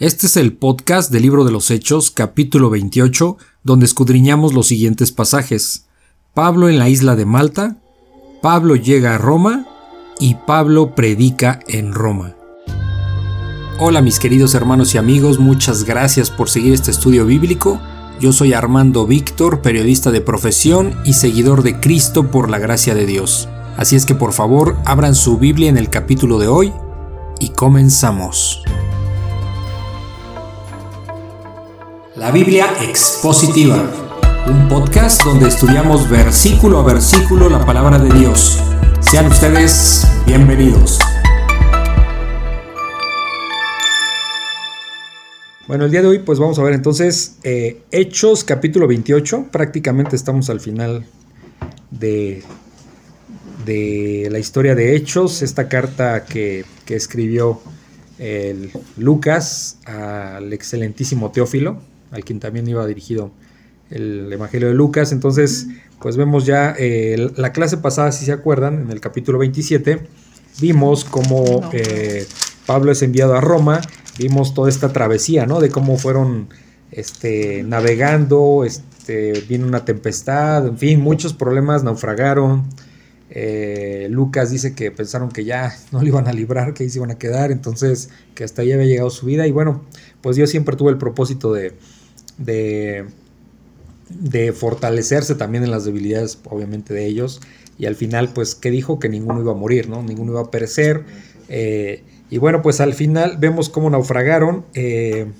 Este es el podcast del libro de los Hechos, capítulo 28, donde escudriñamos los siguientes pasajes. Pablo en la isla de Malta, Pablo llega a Roma y Pablo predica en Roma. Hola mis queridos hermanos y amigos, muchas gracias por seguir este estudio bíblico. Yo soy Armando Víctor, periodista de profesión y seguidor de Cristo por la gracia de Dios. Así es que por favor abran su Biblia en el capítulo de hoy y comenzamos. La Biblia Expositiva, un podcast donde estudiamos versículo a versículo la palabra de Dios. Sean ustedes bienvenidos. Bueno, el día de hoy pues vamos a ver entonces eh, Hechos capítulo 28, prácticamente estamos al final de, de la historia de Hechos, esta carta que, que escribió el Lucas al excelentísimo Teófilo, al quien también iba dirigido el Evangelio de Lucas. Entonces, pues vemos ya eh, la clase pasada, si se acuerdan, en el capítulo 27, vimos cómo eh, Pablo es enviado a Roma, vimos toda esta travesía, ¿no? De cómo fueron este, navegando, este, vino una tempestad, en fin, muchos problemas, naufragaron. Eh, Lucas dice que pensaron que ya no le iban a librar, que ahí se iban a quedar, entonces que hasta ahí había llegado su vida. Y bueno, pues Dios siempre tuvo el propósito de, de, fortalecerse también en las debilidades, obviamente, de ellos. Y al final, pues, que dijo que ninguno iba a morir, ¿no? Ninguno iba a perecer. Eh, y bueno, pues al final vemos cómo naufragaron, eh,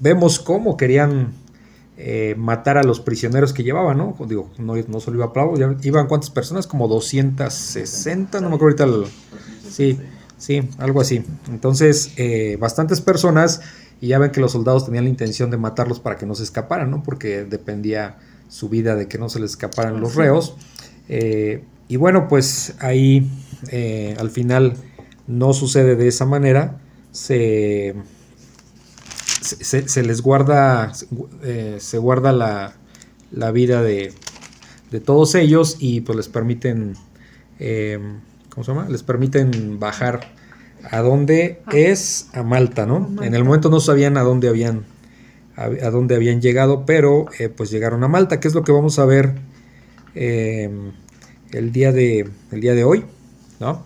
vemos cómo querían eh, matar a los prisioneros que llevaban, ¿no? Digo, no, no solo iba Pablo, iban cuántas personas, como 260, no me acuerdo ahorita. sí, sí, algo así. Entonces, bastantes personas y ya ven que los soldados tenían la intención de matarlos para que no se escaparan, ¿no? Porque dependía su vida de que no se les escaparan los reos. Eh, y bueno, pues ahí eh, al final no sucede de esa manera. Se, se, les guarda, eh, se guarda la, la vida de, de, todos ellos y pues les permiten, ¿cómo se llama? Les permiten bajar a dónde ah. es a Malta, ¿no? En el momento no sabían a dónde habían a, dónde habían llegado, pero eh, pues llegaron a Malta, que es lo que vamos a ver em, el, día de, el día de hoy, ¿no?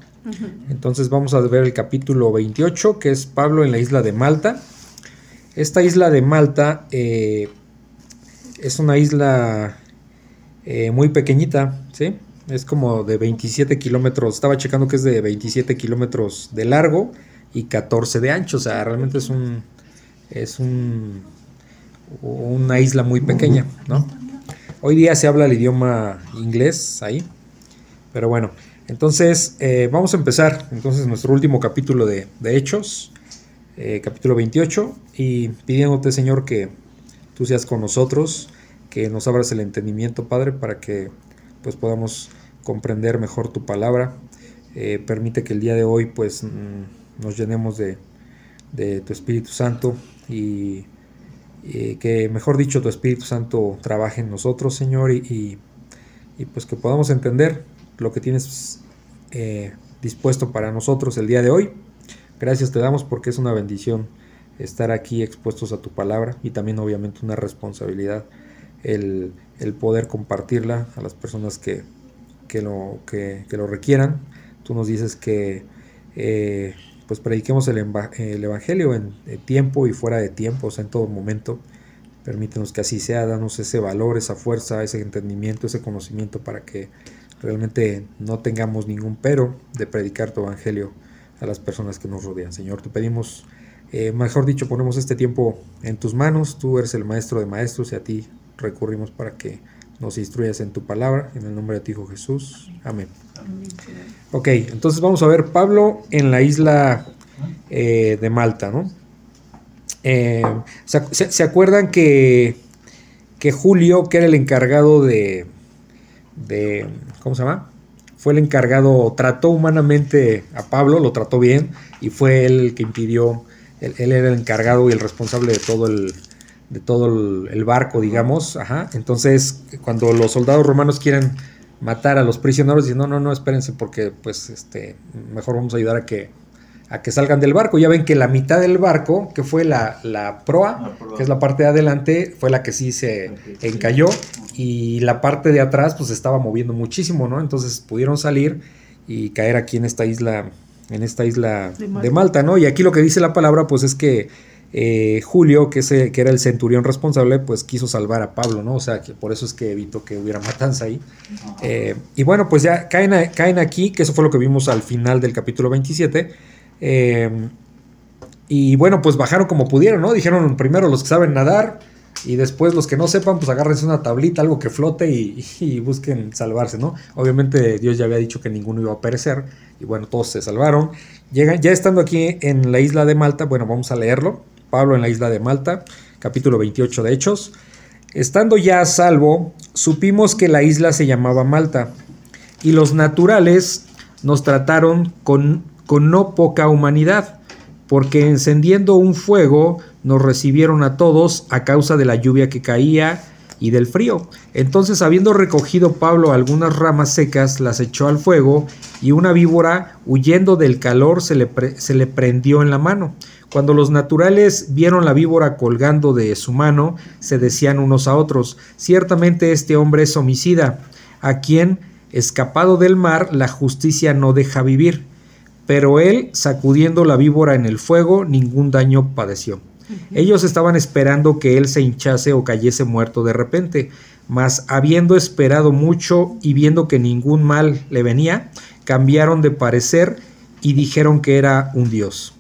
Entonces vamos a ver el capítulo 28, que es Pablo en la isla de Malta. Esta isla de Malta eh, es una isla eh, muy pequeñita, ¿sí? Es como de 27 kilómetros. Estaba checando que es de 27 kilómetros de largo y 14 de ancho. O sea, realmente es un. Es un. Una isla muy pequeña, ¿no? Hoy día se habla el idioma inglés ahí. Pero bueno, entonces eh, vamos a empezar. Entonces, nuestro último capítulo de, Hechos, eh, capítulo 28. Y pidiéndote, Señor, que tú seas con nosotros, que nos abras el entendimiento, Padre, para que pues podamos comprender mejor tu palabra. Eh, permite que el día de hoy pues mm, nos llenemos de, tu Espíritu Santo y, que mejor dicho tu Espíritu Santo trabaje en nosotros Señor y, pues que podamos entender lo que tienes eh, dispuesto para nosotros el día de hoy. Gracias te damos porque es una bendición estar aquí expuestos a tu palabra y también obviamente una responsabilidad el, el poder compartirla a las personas que, que lo, que, lo requieran. Tú nos dices que eh, pues prediquemos el, el, Evangelio en tiempo y fuera de tiempo, o sea, en todo momento. Permítenos que así sea, danos ese valor, esa fuerza, ese entendimiento, ese conocimiento para que realmente no tengamos ningún pero de predicar tu Evangelio a las personas que nos rodean. Señor, te pedimos, eh, mejor dicho, ponemos este tiempo en tus manos, tú eres el maestro de maestros y a ti recurrimos para que nos instruyas en tu palabra, en el nombre de tu Hijo Jesús. Amén. Ok, entonces vamos a ver Pablo en la isla eh, de Malta, ¿no? Eh, ¿se, acuerdan que, que, Julio, que era el encargado de, de, ¿cómo se llama? Fue el encargado, trató humanamente a Pablo, lo trató bien y fue él el que impidió, él era el encargado y el responsable de todo el, de todo el barco, digamos. Ajá. Entonces, cuando los soldados romanos quieren matar a los prisioneros, dicen, no, no, no, espérense, porque pues este, mejor vamos a ayudar a que, a que salgan del barco. Ya ven que la mitad del barco, que fue la, proa, que es la parte de adelante, fue la que sí se encalló y la parte de atrás pues estaba moviendo muchísimo, ¿no? Entonces pudieron salir y caer aquí en esta isla, en esta isla de Malta, ¿no? Y aquí lo que dice la palabra pues es que eh, Julio, que, ese, que era el centurión responsable, pues quiso salvar a Pablo, ¿no? O sea, que por eso es que evitó que hubiera matanza ahí. Eh, y bueno, pues ya caen, caen aquí, que eso fue lo que vimos al final del capítulo 27. Eh, y bueno, pues bajaron como pudieron, ¿no? Dijeron primero los que saben nadar y después los que no sepan, pues agárrense una tablita, algo que flote y, busquen salvarse, ¿no? Obviamente Dios ya había dicho que ninguno iba a perecer y bueno, todos se salvaron. Llegan, ya estando aquí en la isla de Malta, bueno, vamos a leerlo. Pablo en la isla de Malta, capítulo 28 de Hechos. Estando ya a salvo, supimos que la isla se llamaba Malta, y los naturales nos trataron con, con no poca humanidad, porque encendiendo un fuego nos recibieron a todos a causa de la lluvia que caía y del frío. Entonces, habiendo recogido Pablo algunas ramas secas, las echó al fuego, y una víbora, huyendo del calor, se le, se le prendió en la mano. Cuando los naturales vieron la víbora colgando de su mano, se decían unos a otros, ciertamente este hombre es homicida, a quien, escapado del mar, la justicia no deja vivir. Pero él, sacudiendo la víbora en el fuego, ningún daño padeció. Ellos estaban esperando que él se hinchase o cayese muerto de repente, mas habiendo esperado mucho y viendo que ningún mal le venía, cambiaron de parecer y dijeron que era un dios.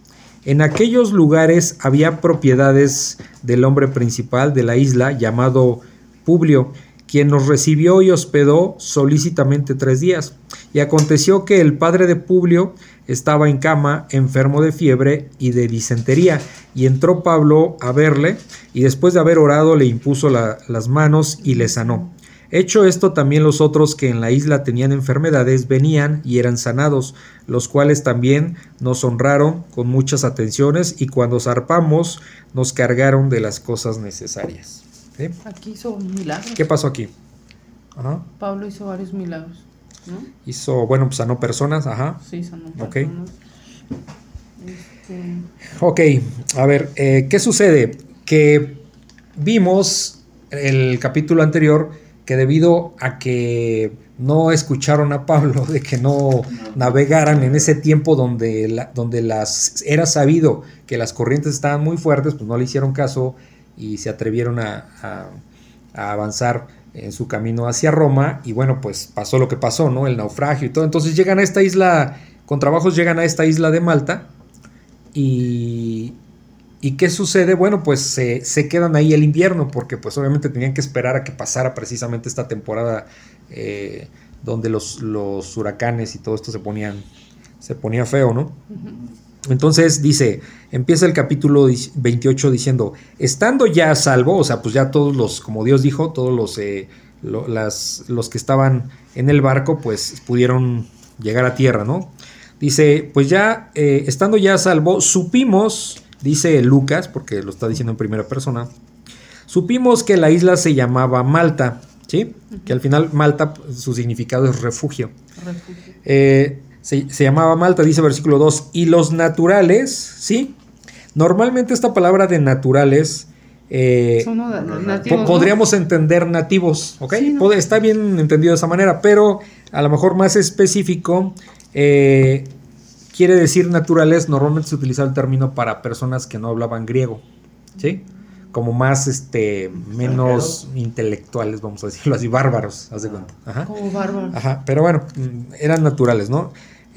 En aquellos lugares había propiedades del hombre principal de la isla llamado Publio, quien nos recibió y hospedó solícitamente tres días. Y aconteció que el padre de Publio estaba en cama, enfermo de fiebre y de disentería, y entró Pablo a verle, y después de haber orado le impuso las manos y le sanó. Hecho esto, también los otros que en la isla tenían enfermedades venían y eran sanados, los cuales también nos honraron con muchas atenciones y cuando zarpamos nos cargaron de las cosas necesarias. Aquí hizo milagros. ¿Qué pasó aquí? Pablo hizo varios milagros. Hizo, bueno, pues sanó personas, ajá. Sí, sanó personas. Este, ok, a ver, eh, ¿qué sucede? Que vimos el capítulo anterior que debido a que no escucharon a Pablo, de que no navegaran en ese tiempo donde, donde las, era sabido que las corrientes estaban muy fuertes, pues no le hicieron caso y se atrevieron a, avanzar en su camino hacia Roma y bueno, pues pasó lo que pasó, ¿no? El naufragio y todo. Entonces llegan a esta isla, con trabajos llegan a esta isla de Malta y, ¿Y qué sucede? Bueno, pues se, quedan ahí el invierno, porque pues obviamente tenían que esperar a que pasara precisamente esta temporada eh, donde los, los, huracanes y todo esto se ponían, se ponía feo, ¿no? Entonces dice, empieza el capítulo 28 diciendo, estando ya a salvo, o sea, pues ya todos los, como Dios dijo, todos los, eh, las, los que estaban en el barco, pues pudieron llegar a tierra, ¿no? Dice, pues ya, eh, estando ya a salvo, supimos Dice Lucas, porque lo está diciendo en primera persona, supimos que la isla se llamaba Malta, ¿sí? Que al final Malta, su significado es refugio. Eh, se, llamaba Malta, dice versículo 2, y los naturales, ¿sí? Normalmente esta palabra de naturales... Eh, podríamos entender nativos, ¿ok? Está bien entendido de esa manera, pero a lo mejor más específico, eh, quiere decir naturales, normalmente se utiliza el término para personas que no hablaban griego, ¿sí? Como más, este, menos intelectuales, vamos a decirlo así, bárbaros, haz de cuenta. Ajá. Como bárbaros. Ajá, pero bueno, eran naturales, ¿no?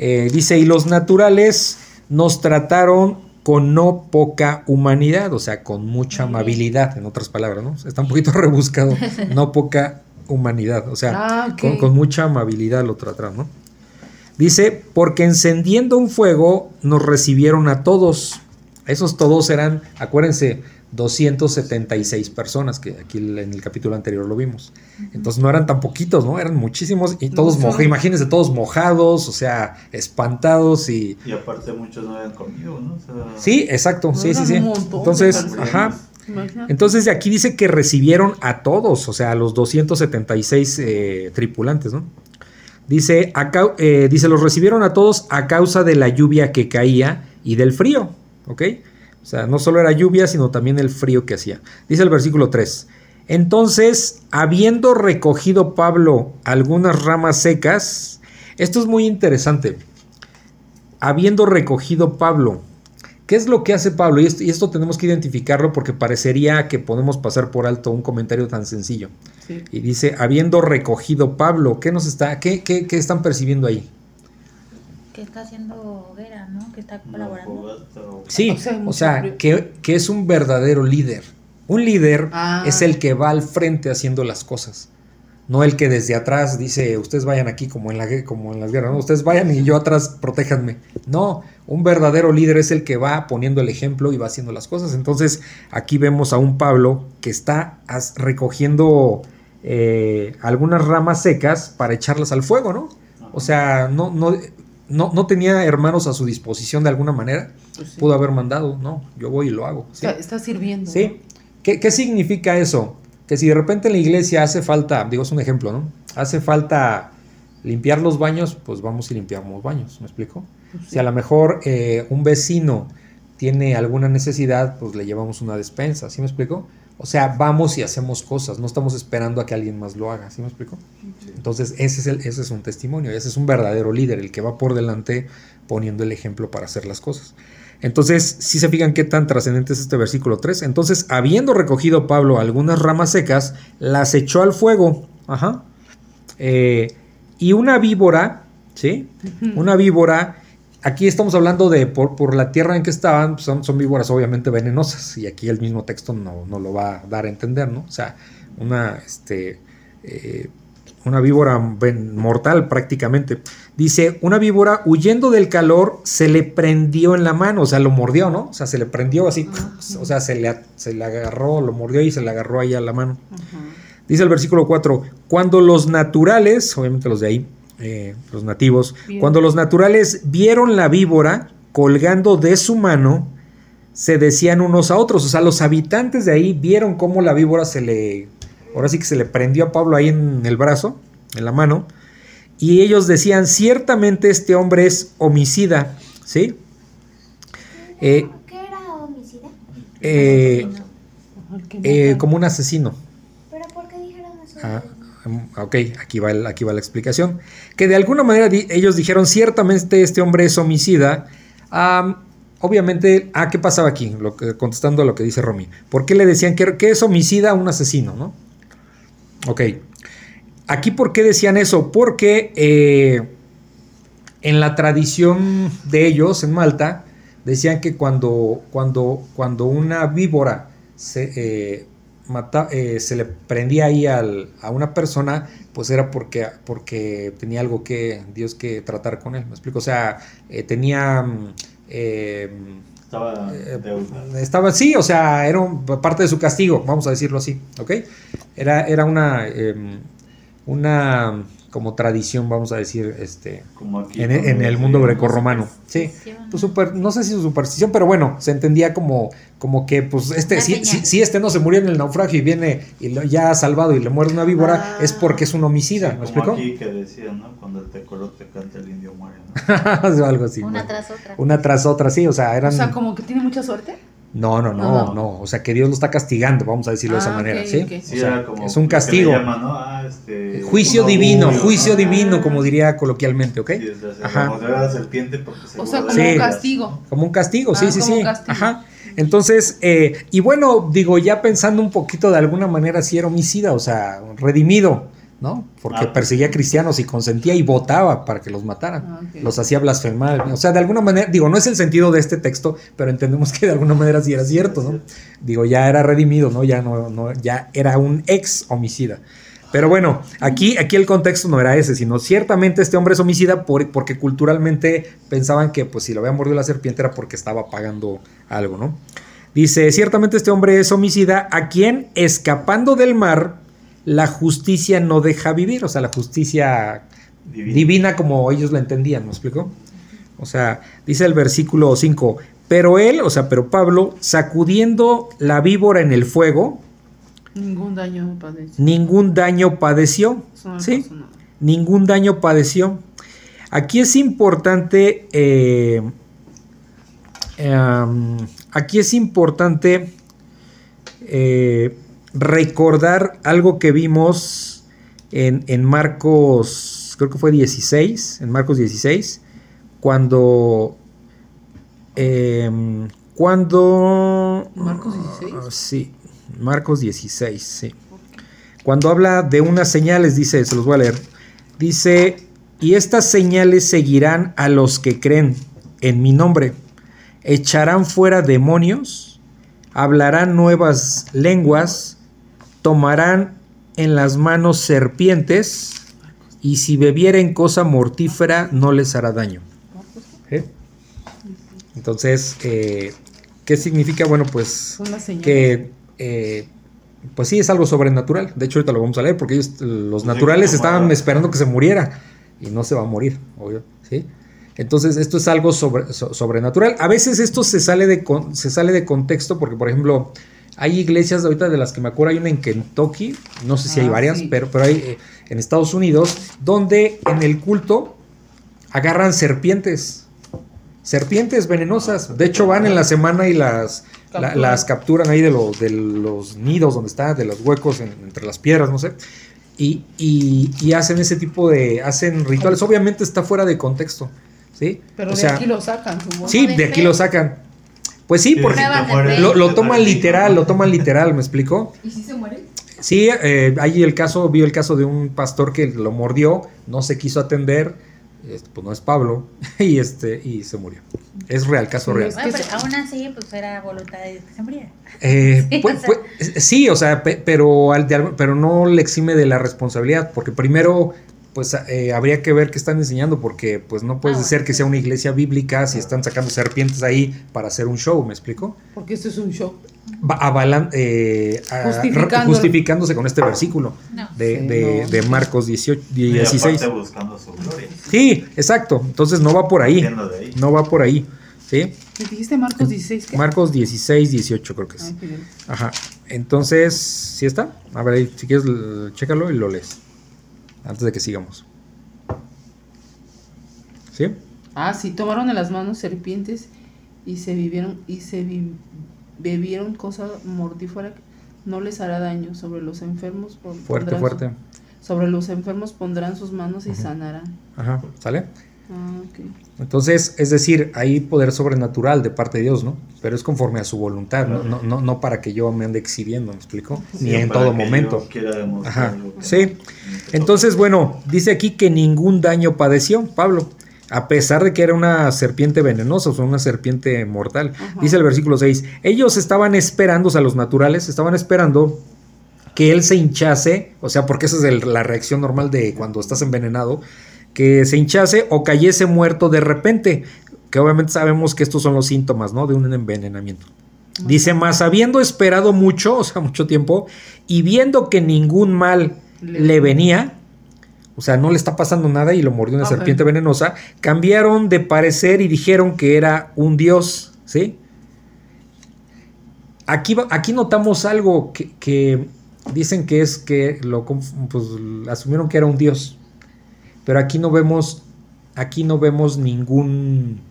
Eh, dice, y los naturales nos trataron con no poca humanidad, o sea, con mucha amabilidad, en otras palabras, ¿no? Está un poquito rebuscado, no poca humanidad, o sea, ah, con, con, mucha amabilidad lo trataron, ¿no? Dice, porque encendiendo un fuego nos recibieron a todos. Esos todos eran, acuérdense, 276 personas, que aquí en el capítulo anterior lo vimos. Entonces no eran tan poquitos, ¿no? Eran muchísimos y todos mojados, imagínense, todos mojados, o sea, espantados y... Y aparte muchos no habían comido, ¿no? sí, exacto, sí, sí, sí. Entonces, ajá. Entonces de aquí dice que recibieron a todos, o sea, a los 276 eh, tripulantes, ¿no? Dice, eh, dice, los recibieron a todos a causa de la lluvia que caía y del frío, ¿ok? O sea, no solo era lluvia, sino también el frío que hacía. Dice el versículo 3. Entonces, habiendo recogido Pablo algunas ramas secas, esto es muy interesante. Habiendo recogido Pablo, ¿qué es lo que hace Pablo? Y esto, tenemos que identificarlo porque parecería que podemos pasar por alto un comentario tan sencillo. Y dice, habiendo recogido Pablo, ¿qué nos está, qué, qué, qué están percibiendo ahí? Que está haciendo hoguera, ¿no? Que está colaborando. Sí, o sea, que, que, es un verdadero líder. Un líder Ah. es el que va al frente haciendo las cosas. No el que desde atrás dice, ustedes vayan aquí como en, la, como en las guerras, no, ustedes vayan y yo atrás protéjanme. No, un verdadero líder es el que va poniendo el ejemplo y va haciendo las cosas. Entonces aquí vemos a un Pablo que está recogiendo eh, algunas ramas secas para echarlas al fuego, ¿no? O sea, no, no, no, no tenía hermanos a su disposición de alguna manera. Pues sí. Pudo haber mandado, no, yo voy y lo hago. ¿sí? Está, está sirviendo. Sí. ¿Qué, qué significa eso? Que si de repente en la iglesia hace falta, digo, es un ejemplo, ¿no? Hace falta limpiar los baños, pues vamos y limpiamos baños, ¿me explico? Pues sí. Si a lo mejor eh, un vecino tiene alguna necesidad, pues le llevamos una despensa, ¿sí me explico? O sea, vamos y hacemos cosas, no estamos esperando a que alguien más lo haga, ¿sí me explico? Entonces, ese es, el, ese es un testimonio, ese es un verdadero líder, el que va por delante poniendo el ejemplo para hacer las cosas. Entonces, si se fijan qué tan trascendente es este versículo 3. Entonces, habiendo recogido Pablo algunas ramas secas, las echó al fuego. Ajá. Eh, y una víbora, ¿sí? Una víbora. Aquí estamos hablando de por, por la tierra en que estaban, pues, son, son víboras obviamente venenosas. Y aquí el mismo texto no, no lo va a dar a entender, ¿no? O sea, una, este, eh, una víbora mortal prácticamente. Dice, una víbora huyendo del calor se le prendió en la mano, o sea, lo mordió, ¿no? O sea, se le prendió así, o sea, se le, se le agarró, lo mordió y se le agarró ahí a la mano. Ajá. Dice el versículo 4, cuando los naturales, obviamente los de ahí, eh, los nativos, Bien. cuando los naturales vieron la víbora colgando de su mano, se decían unos a otros, o sea, los habitantes de ahí vieron cómo la víbora se le, ahora sí que se le prendió a Pablo ahí en el brazo, en la mano, y ellos decían, ciertamente este hombre es homicida, ¿sí? Eh, ¿Qué era homicida? eh, eh, como un asesino. ¿Pero por qué dijeron eso? Ah, ok, aquí va, aquí va la explicación. Que de alguna manera ellos dijeron, ciertamente este hombre es homicida. Am, obviamente, ah, ¿qué pasaba aquí? Contestando a lo que dice Romy. ¿Por qué le decían que, que es homicida a un asesino, no? Ok. Aquí, ¿por qué decían eso? Porque eh, en la tradición de ellos, en Malta, decían que cuando, cuando, cuando una víbora se, eh, mata- eh, se le prendía ahí al- a una persona, pues era porque, porque tenía algo que Dios que tratar con él. ¿Me explico? O sea, eh, tenía... mm, eh, Estaba eh, deuda. estaba sí, o sea, era un- parte de su castigo, vamos a decirlo así, ¿ok? Era, era una, em, una como tradición, vamos a decir, este, Como aquí. en, en el mundo grecorromano. Sí, pues super, no sé si su superstición, pero bueno, se entendía como, como que, pues, este, si, si, si este no se murió en el naufragio y viene y lo, ya ha salvado y le muerde una víbora, Ah. es porque es un homicida, ¿me como explico? aquí que decían, ¿no? Cuando el tecolote canta el indio muere, ¿no? O algo así. Una bueno. tras otra. Una tras otra, sí, o sea, eran... O sea, como que tiene mucha suerte. No, no, no, No. no, o sea, que Dios lo está castigando, vamos a decirlo de esa Ah, manera, ¿sí? Sí, O sea, como es un castigo. ¿no? Ah, este, Juicio un divino, juicio ¿no? divino, como diría coloquialmente, ¿ok? Sí, o sea, Ajá. la serpiente porque se O sea, como Sí. un castigo. Como un castigo, sí, Ah, sí, como sí. castigo. Ajá. Entonces, eh, y bueno, digo, ya pensando un poquito de alguna manera, si era homicida, o sea, redimido, ¿no? Porque Ah. perseguía a cristianos y consentía y votaba para que los mataran. Ah. Los hacía blasfemar. O sea, de alguna manera, digo, no es el sentido de este texto, pero entendemos que de alguna manera sí era cierto, ¿no? Digo, ya era redimido, ¿no? Ya no, no ya era un ex homicida. Pero bueno, aquí, aquí el contexto no era ese, sino ciertamente este hombre es homicida por- porque culturalmente pensaban que pues si lo había mordido la serpiente era porque estaba pagando algo, ¿no? Dice, ciertamente este hombre es homicida a quien escapando del mar la justicia no deja vivir, o sea, la justicia divina como ellos la entendían, ¿me explico? O sea, dice el versículo 5, pero él, o sea, pero Pablo, sacudiendo la víbora en el fuego, Ningún daño me padece. ningún daño padeció, no ¿sí? Ningún daño padeció. Aquí es importante eh, em, aquí es importante eh, recordar algo que vimos en, en Marcos, creo que fue 16, en Marcos 16, cuando... em, cuando... ¿Marcos 16? Sí, Marcos 16, sí. Cuando habla de unas señales, dice, se los voy a leer. Dice, y estas señales seguirán a los que creen en mi nombre. Echarán fuera demonios, hablarán nuevas lenguas, tomarán en las manos serpientes, y si bebieren cosa mortífera no les hará daño. ¿Eh? Entonces, eh, ¿qué significa? Bueno, pues que eh, pues sí es algo sobrenatural. De hecho, ahorita lo vamos a leer porque ellos, los naturales estaban esperando que se muriera y no se va a morir, obvio, ¿sí? Entonces, esto es algo sobre- so- sobrenatural. A veces esto se sale, de con- se sale de contexto porque, por ejemplo, hay iglesias ahorita de las que me acuerdo, hay una en Kentucky, no sé si hay Ah, varias, sí. pero, pero hay eh, en Estados Unidos, donde en el culto agarran serpientes. Serpientes venenosas. De hecho, van en la semana y las, la- las capturan ahí de, lo- de los nidos donde está, de los huecos en- entre las piedras, no sé. Y, y- y hacen ese tipo de. hacen rituales. Obviamente está fuera de contexto. ¿Sí? Pero O de sea, aquí lo sacan. Sí, de de aquí lo sacan. Pues sí, Sí, porque lo, lo toman literal, lo toman literal, ¿me explico? ¿Y si se muere? Sí, eh, hay el caso, vio el caso de un pastor que lo mordió, no se quiso atender, pues no es Pablo, y este, y se murió. Es real, caso real. Bueno, pero aún así, pues era voluntad de Dios que se muriera. Eh, Sí, pues- o sea. pues, sí, o sea, pe- pero, al de al- pero no le exime de la responsabilidad, porque primero, pues eh, habría que ver qué están enseñando, porque pues no puede Ah, ser bueno. que sea una iglesia bíblica si están sacando serpientes ahí para hacer un show, ¿me explico? Porque esto es un show. Va- avalan- eh, a- justificándose con este versículo No. de, Sí, de- no. de Marcos 18, Y 16. aparte buscando su gloria. Sí, exacto. Entonces no va por ahí. No va por ahí. ¿Sí? ¿Me dijiste Marcos 16? ¿qué? Marcos 16, 18 creo que es. Ay, bien. Ajá. Entonces, ¿sí está? A ver, ahí, si quieres, chécalo y lo lees. Antes de que sigamos. ¿Sí? Ah, sí, tomaron en las manos serpientes y se vivieron y se vi- bebieron cosa mortífera no les hará daño sobre los enfermos Fuerte, fuerte. su- sobre los enfermos pondrán sus manos y sanarán. Ajá. ¿Sale? Ah. Entonces, es decir, hay poder sobrenatural de parte de Dios, ¿no? Pero es conforme a su voluntad, no, no, no, no para que yo me ande exhibiendo, ¿me explico? Sí, Ni en para todo que momento. yo Ajá, que- sí. Entonces, bueno, dice aquí que ningún daño padeció Pablo, a pesar de que era una serpiente venenosa, o sea, una serpiente mortal. Ajá. Dice el versículo 6, ellos estaban esperando, o sea, los naturales estaban esperando que él se hinchase, o sea, porque esa es el- la reacción normal de cuando estás envenenado, que se hinchase o cayese muerto de repente, que obviamente sabemos que estos son los síntomas, ¿no? De un envenenamiento. Dice, más habiendo esperado mucho, o sea, mucho tiempo, y viendo que ningún mal Le- le venía, o sea, no le está pasando nada y lo mordió una serpiente venenosa, cambiaron de parecer y dijeron que era un dios, ¿sí? Aquí, aquí notamos algo que, que dicen que es que lo pues, asumieron que era un dios, pero aquí no vemos, aquí no vemos ningún,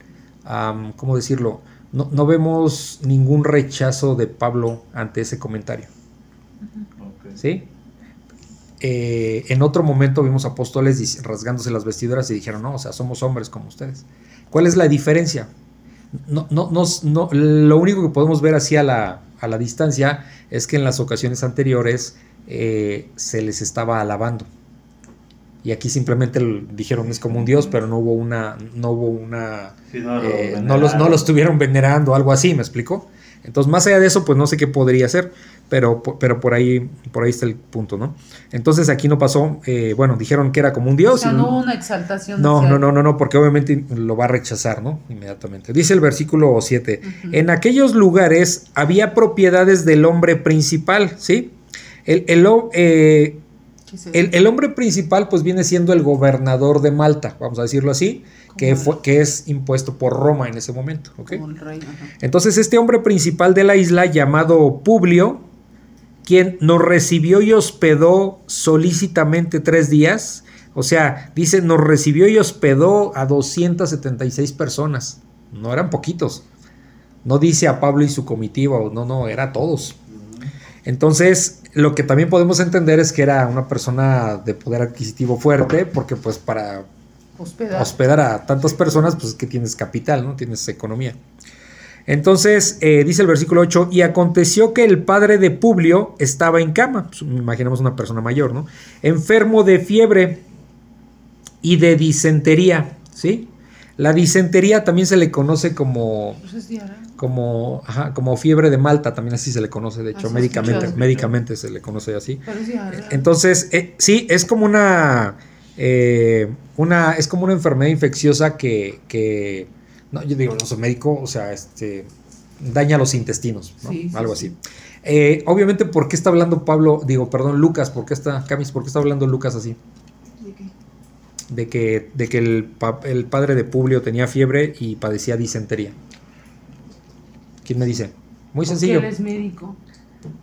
¿cómo decirlo? No, no vemos ningún rechazo de Pablo ante ese comentario. ¿Sí? Eh, en otro momento vimos apóstoles rasgándose las vestiduras y dijeron, no, o sea, somos hombres como ustedes. ¿Cuál es la diferencia? No, no, no, no- lo único que podemos ver así a la, a la distancia es que en las ocasiones anteriores eh, se les estaba alabando. Y aquí simplemente dijeron es como un dios, pero no hubo una, no hubo una, Sí, no, lo eh, no, los, no veneraron. lo estuvieron venerando, algo así, ¿me explico? Entonces, más allá de eso, pues no sé qué podría ser, pero, pero por ahí por ahí está el punto, ¿no? Entonces aquí no pasó, eh, bueno, dijeron que era como un O dios. sea, y- no hubo una exaltación. no, no, no, no, no, porque obviamente lo va a rechazar, ¿no? Inmediatamente. Dice el versículo 7, Ujú. en aquellos lugares había propiedades del hombre principal, ¿sí? El, el, eh. El- el hombre principal pues viene siendo el gobernador de Malta, vamos a decirlo así, que, fue, que es impuesto por Roma en ese momento, ¿ok? Como el rey, ajá. Entonces este hombre principal de la isla llamado Publio, quien nos recibió y hospedó solícitamente tres días, o sea, dice, nos recibió y hospedó a 276 personas, no eran poquitos, No dice a Pablo y su comitiva, o no, no, era a todos. Entonces, lo que también podemos entender es que era una persona de poder adquisitivo fuerte, porque pues para Hospedar. hospedar a tantas personas, pues es que tienes capital, ¿no? Tienes economía. Entonces, eh, dice el versículo 8, y aconteció que el padre de Publio estaba en cama, pues, imaginemos una persona mayor, ¿no? Enfermo de fiebre y de disentería, ¿sí? La disentería también se le conoce como, Pues es diarrea. Como, ajá, como fiebre de Malta, también así se le conoce, de hecho, médicamente, se le conoce así. Entonces, eh, sí, es como una, eh, una, es como una enfermedad infecciosa que, que, no, yo digo, no soy médico, o sea, este, daña los intestinos, ¿no? Sí, sí, algo sí. así. Eh, obviamente, ¿por qué está hablando Pablo, digo, perdón, Lucas, ¿por qué está, Camis, por qué está hablando Lucas así? ¿De qué? De que, de que el, el padre de Publio tenía fiebre y padecía disentería. ¿Quién me dice? Muy Porque sencillo. él es médico.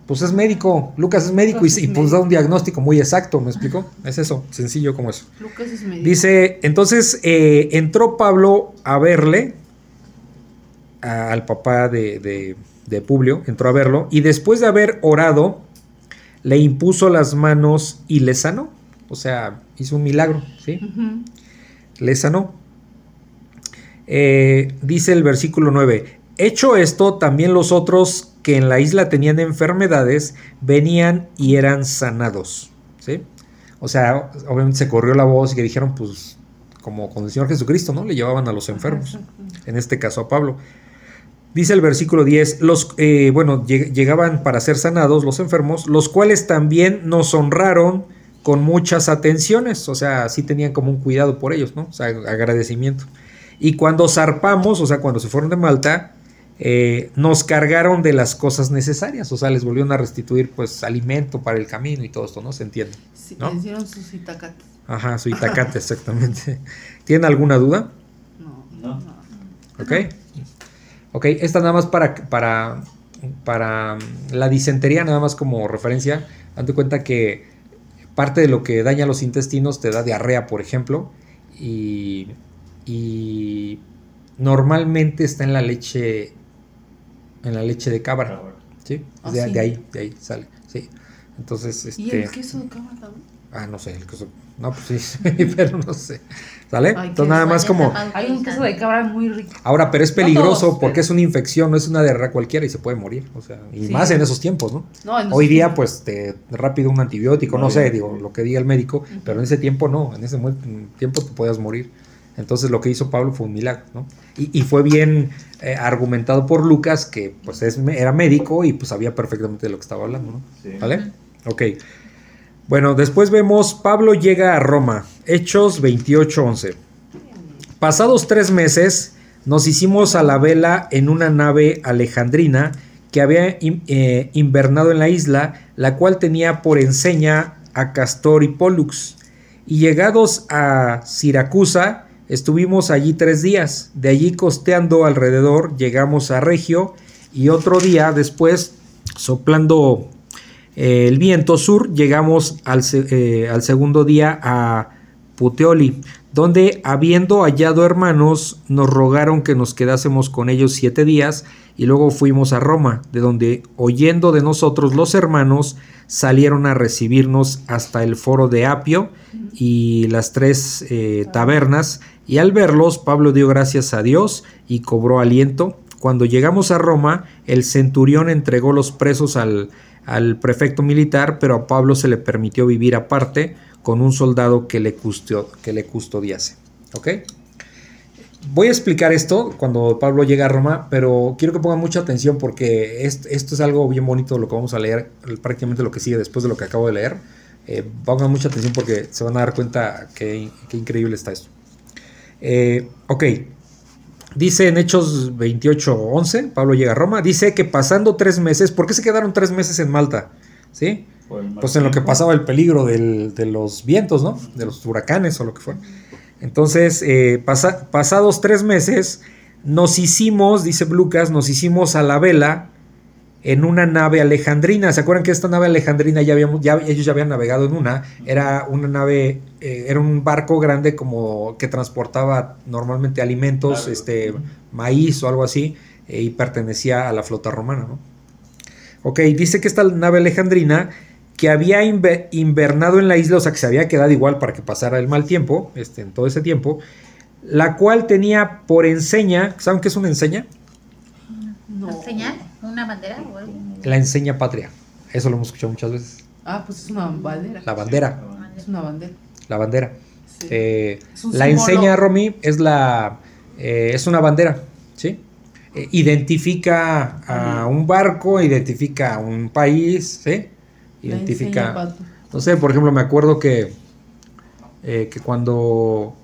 Pues es médico, Lucas es médico y, es y, pues da un diagnóstico muy exacto, ¿me explico? Es eso, sencillo como eso. Lucas es médico. Dice, entonces eh, entró Pablo a verle, a- al papá de, de- de Publio, entró a verlo, y después de haber orado, le impuso las manos y le sanó. O sea, hizo un milagro, ¿sí? Ujú. le sanó. Eh, dice el versículo 9, hecho esto, también los otros que en la isla tenían enfermedades venían y eran sanados. ¿sí? O sea, obviamente se corrió la voz y que dijeron, pues, como con el Señor Jesucristo, ¿no? Le llevaban a los enfermos, en este caso a Pablo. Dice el versículo 10, los, eh, bueno, lleg- llegaban para ser sanados los enfermos, los cuales también nos honraron con muchas atenciones, o sea, sí tenían como un cuidado por ellos, ¿no? O sea, agradecimiento. Y cuando zarpamos, o sea, cuando se fueron de Malta, eh, nos cargaron de las cosas necesarias, o sea, les volvieron a restituir pues alimento para el camino y todo esto, ¿no? Se entiende. Sí, ¿No? le hicieron sus itacates. Ajá, su itacate, exactamente. ¿Tienen alguna duda? No. No. ¿Ok? Ok, esta nada más para, para, para mm, la disentería, nada más como referencia. Date cuenta que parte de lo que daña los intestinos te da diarrea, por ejemplo, y, y normalmente está en la leche, en la leche de cabra, Cabra. ¿sí? Ah, de, sí. de ahí, de ahí sale, sí. Entonces, ¿Y este... el queso de cabra también? Ah, no sé, el queso... No, pues sí, pero no sé. ¿Sale? Ay, Entonces nada más como... Hay un queso de cabra muy rico. Ahora, pero es No peligroso todos, porque pero- es una infección, no es una diarrea cualquiera y se puede morir. O sea, y Sí. más en esos tiempos, ¿no? No, en Hoy día, pues, te, rápido un antibiótico, no Muy sé, digo, lo que diga el médico, pero en ese tiempo no, en ese tiempo te podías morir. Entonces lo que hizo Pablo fue un milagro, ¿no? Y, y fue bien eh, argumentado por Lucas, que pues es, era médico y pues sabía perfectamente de lo que estaba hablando, ¿no? Sí. ¿Vale? Ok. Bueno, después vemos, Pablo llega a Roma, Hechos 28:11. Pasados tres meses, nos hicimos a la vela en una nave alejandrina que había eh, invernado en la isla, la cual tenía por enseña a Castor y Pollux. Y llegados a Siracusa, estuvimos allí tres días. De allí costeando alrededor, llegamos a Regio y otro día después, soplando eh, el viento sur, llegamos eh, al segundo día a Puteoli, donde habiendo hallado hermanos, nos rogaron que nos quedásemos con ellos siete días y luego fuimos a Roma, de donde oyendo de nosotros los hermanos, salieron a recibirnos hasta el foro de Apio y las tres eh, tabernas, y al verlos Pablo dio gracias a Dios y cobró aliento. Cuando llegamos a Roma, el centurión entregó los presos al, al prefecto militar, pero a Pablo se le permitió vivir aparte con un soldado que le, que le custodiase. Voy a explicar esto cuando Pablo llega a Roma, pero quiero que pongan mucha atención porque est- esto es algo bien bonito lo que vamos a leer, prácticamente lo que sigue después de lo que acabo de leer. Eh, pongan mucha atención porque se van a dar cuenta que increíble está esto. Eh, ok, dice en Hechos 28:11, Pablo llega a Roma, dice que pasando tres meses, ¿por qué se quedaron tres meses en Malta? ¿Sí? Pues en lo que pasaba el peligro del- de los vientos, ¿no? De los huracanes o lo que fuera. Entonces, eh, pasa- pasados tres meses, nos hicimos, dice Lucas, nos hicimos a la vela en una nave alejandrina. ¿Se acuerdan que esta nave alejandrina ya habíamos, ya, ellos ya habían navegado en una? Era una nave, eh, era un barco grande como que transportaba normalmente alimentos, Claro. este, maíz o algo así. eh, y pertenecía a la flota romana. ¿no? Ok, dice que esta nave alejandrina que había inve- invernado en la isla, o sea que se había quedado igual para que pasara el mal tiempo, este, en todo ese tiempo, la cual tenía por enseña, ¿saben qué es una enseña? No. ¿Señal? ¿Una bandera o algo? La enseña patria. Eso lo hemos escuchado muchas veces. Ah, pues es una bandera. La bandera, Es una bandera. la bandera. Sí. Eh, la enseña Romy es la eh, es una bandera, ¿sí? Eh, identifica a un barco, identifica a un país, ¿sí? La enseña Identifica. No sé, por ejemplo, me acuerdo que eh, que cuando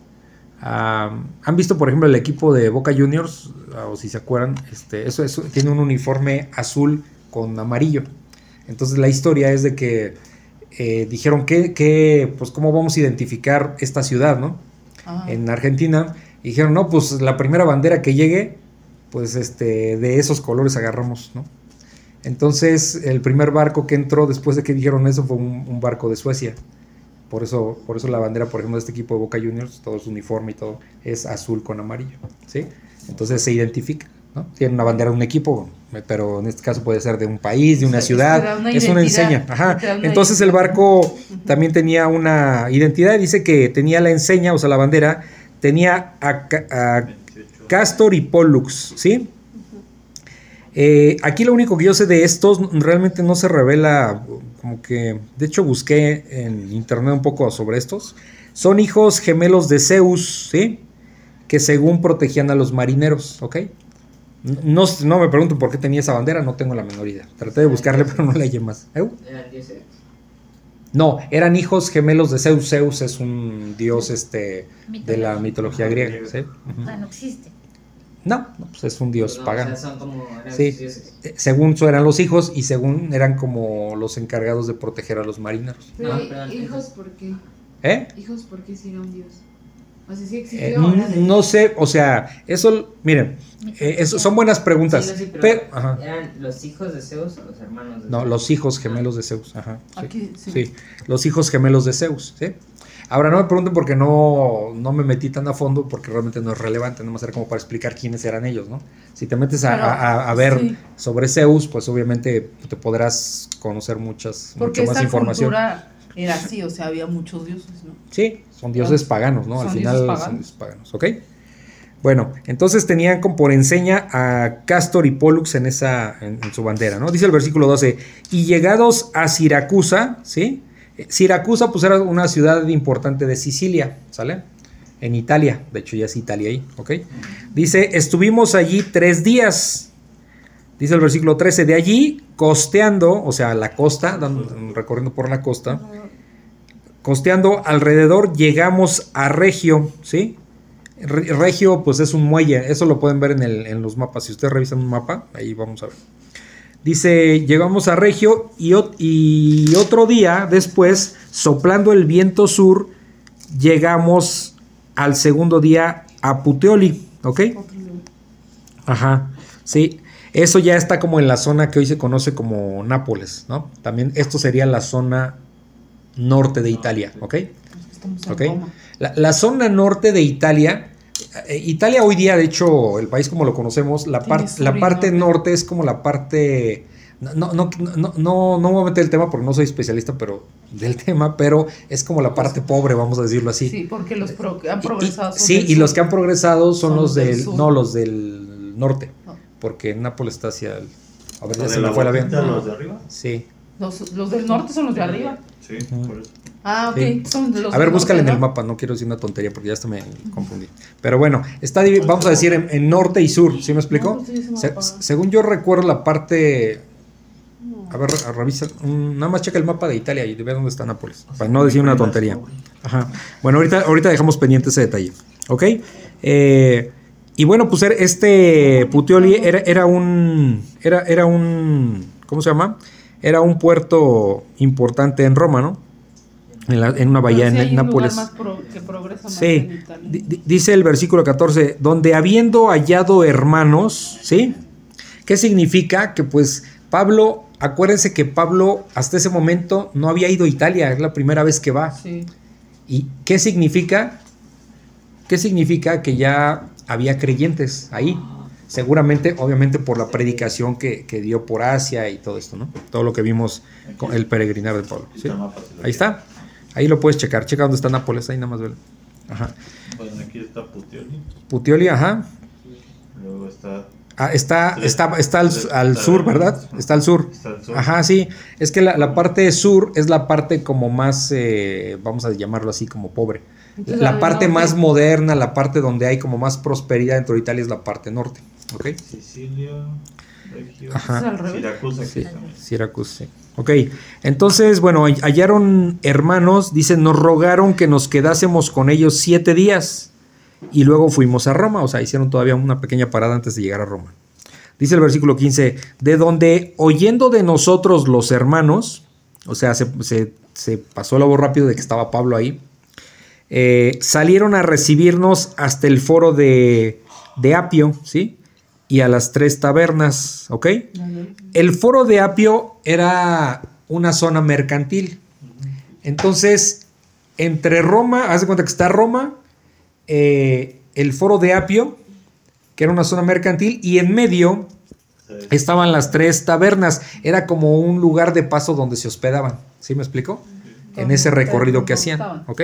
han visto, por ejemplo, el equipo de Boca Juniors, ah, o si se acuerdan, este, eso, eso tiene un uniforme azul con amarillo. Entonces la historia es de que eh, dijeron que, que, pues, cómo vamos a identificar esta ciudad, ¿no? En Argentina y dijeron, no, pues la primera bandera que llegue, pues este, de esos colores agarramos, ¿no? Entonces, el primer barco que entró después de que dijeron eso fue un, un barco de Suecia. Por eso, por eso la bandera, por ejemplo, de este equipo de Boca Juniors, todo su uniforme y todo, es azul con amarillo, ¿sí? Entonces se identifica, ¿no? Tiene una bandera de un equipo, pero en este caso puede ser de un país, de una ciudad, una es una enseña. Ajá. una Entonces el barco también tenía una identidad, dice que tenía la enseña, o sea, la bandera, tenía a Castor y Pollux, ¿sí? Eh, aquí lo único que yo sé de estos realmente no se revela, como que, de hecho busqué en internet un poco sobre estos. Son hijos gemelos de Zeus, ¿sí? Que según protegían a los marineros, ¿ok? No, no me pregunto por qué tenía esa bandera, no tengo la menor idea. Traté de buscarle, pero no la hallé más. ¿Eh? No, eran hijos gemelos de Zeus. Zeus es un dios este, de la mitología griega. ¿sí? Sea, no existe. No, no, pues es un dios No, pagano. O sea, son como eran Sí. Eh, Según eso eran los hijos y según eran como los encargados de proteger a los marineros. Pero, Ah, hijos, ¿por qué? ¿Eh? Hijos, ¿por qué si era un dios? O sea, sí Eh, de- no sé, o sea, eso, miren, eh, eso son buenas preguntas. Sí, no, sí, pero pero- ajá. ¿Eran los hijos de Zeus o los hermanos de No, Zeus? los hijos gemelos de Zeus. Ajá, sí. Aquí, sí. Sí, los hijos gemelos de Zeus, ¿sí? Ahora no me pregunten porque no, no me metí tan a fondo porque realmente no es relevante, no era como para explicar quiénes eran ellos, ¿no? Si te metes a, Pero, a- a ver sí. sobre Zeus, pues obviamente te podrás conocer muchas, Porque mucho más información. cultura era así, o sea, había muchos dioses, ¿no? Sí, son dioses paganos, ¿no? Al final dioses son paganos. dioses paganos, ¿ok? Bueno, entonces tenían como por enseña a Castor y Pollux en esa en, en su bandera, ¿no? Dice el versículo 12, y llegados a Siracusa, ¿sí? Eh, Siracusa pues era una ciudad importante de Sicilia, ¿sale? En Italia, de hecho ya es Italia ahí, ¿ok? Dice, estuvimos allí tres días, dice el versículo 13, de allí costeando, o sea, la costa, recorriendo por la costa, costeando alrededor llegamos a Regio, ¿sí? Re- Regio pues es un muelle, eso lo pueden ver en, el- en los mapas, si ustedes revisan un mapa, ahí vamos a ver. Dice, llegamos a Regio y, ot- y otro día después, soplando el viento sur, llegamos al segundo día a Puteoli, ¿ok? Ajá, sí. Eso ya está como en la zona que hoy se conoce como Nápoles, ¿no? También esto sería la zona norte de Italia, ¿ok? Estamos en Ok. La, la zona norte de Italia, Italia hoy día, de hecho, el país como lo conocemos, la, par- la y parte norte. norte es como la parte... No, no, no, no, no, voy a meter el tema porque no soy especialista pero del tema, pero es como la parte pobre, vamos a decirlo así. Sí, porque los pro- han Y- y- progresado. son sí, del y los que han progresado son, Son los del, sur. no, los del norte, No. porque Nápoles está hacia el... A ver, ya se de me la fue la bien. los de arriba. Sí. Los, los del norte son los de arriba. Sí, por eso. Ah, ok. Sí. Son de los A ver, del búscale en el mapa, no quiero decir una tontería porque ya hasta me confundí. Pero bueno, está vamos a decir en, en norte y sur, ¿sí me explico? No, Se- según yo recuerdo la parte... A ver, a- revisa, nada más checa el mapa de Italia y ve dónde está Nápoles, para no decir una tontería. Ajá. Bueno, ahorita, ahorita dejamos pendiente ese detalle. ¿Ok? Eh, y bueno, pues este Puteoli era, era un. Era, era un. ¿Cómo se llama? Era un puerto importante en Roma, ¿no? En, la- en una bahía en Nápoles. más pro- que progresa más Sí, en dice el versículo 14, donde habiendo hallado hermanos, ¿sí? ¿Qué significa? Que pues Pablo, acuérdense que Pablo hasta ese momento no había ido a Italia, es la primera vez que va. Sí. ¿Y qué significa? ¿Qué significa que ya había creyentes ahí? Seguramente, obviamente, por la predicación que, que dio por Asia y todo esto, ¿no? Todo lo que vimos con el peregrinar de Pablo. Ahí está. Ahí lo puedes checar. Checa dónde está Nápoles, ahí nada más velo. Ajá. Bueno, aquí está Puteoli. Puteoli, ajá. Luego está. Ah, está, está, está al, sur, ¿verdad? Está al sur. Está al sur. Ajá, sí. Es que la, la parte sur es la parte como más, eh, vamos a llamarlo así, como pobre. Entonces, La parte norte. más moderna, la parte donde hay como más prosperidad dentro de Italia es la parte norte. ¿Ok? Sicilia. Ajá. Siracusa, Sí, sí. Ok, entonces, bueno, hallaron hermanos, dicen, nos rogaron que nos quedásemos con ellos siete días y luego fuimos a Roma, o sea, hicieron todavía una pequeña parada antes de llegar a Roma. Dice el versículo 15, de donde oyendo de nosotros los hermanos, o sea, se, se- se pasó la voz rápido de que estaba Pablo ahí, eh, salieron a recibirnos hasta el foro de, de Apio, ¿sí? Y a las tres tabernas, ¿ok? El foro de Apio era una zona mercantil. Entonces, entre Roma, haz de cuenta que está Roma, eh, el foro de Apio, que era una zona mercantil, y en medio estaban las tres tabernas. Era como un lugar de paso donde se hospedaban. ¿Sí me explico? En ese recorrido que hacían. ¿Ok?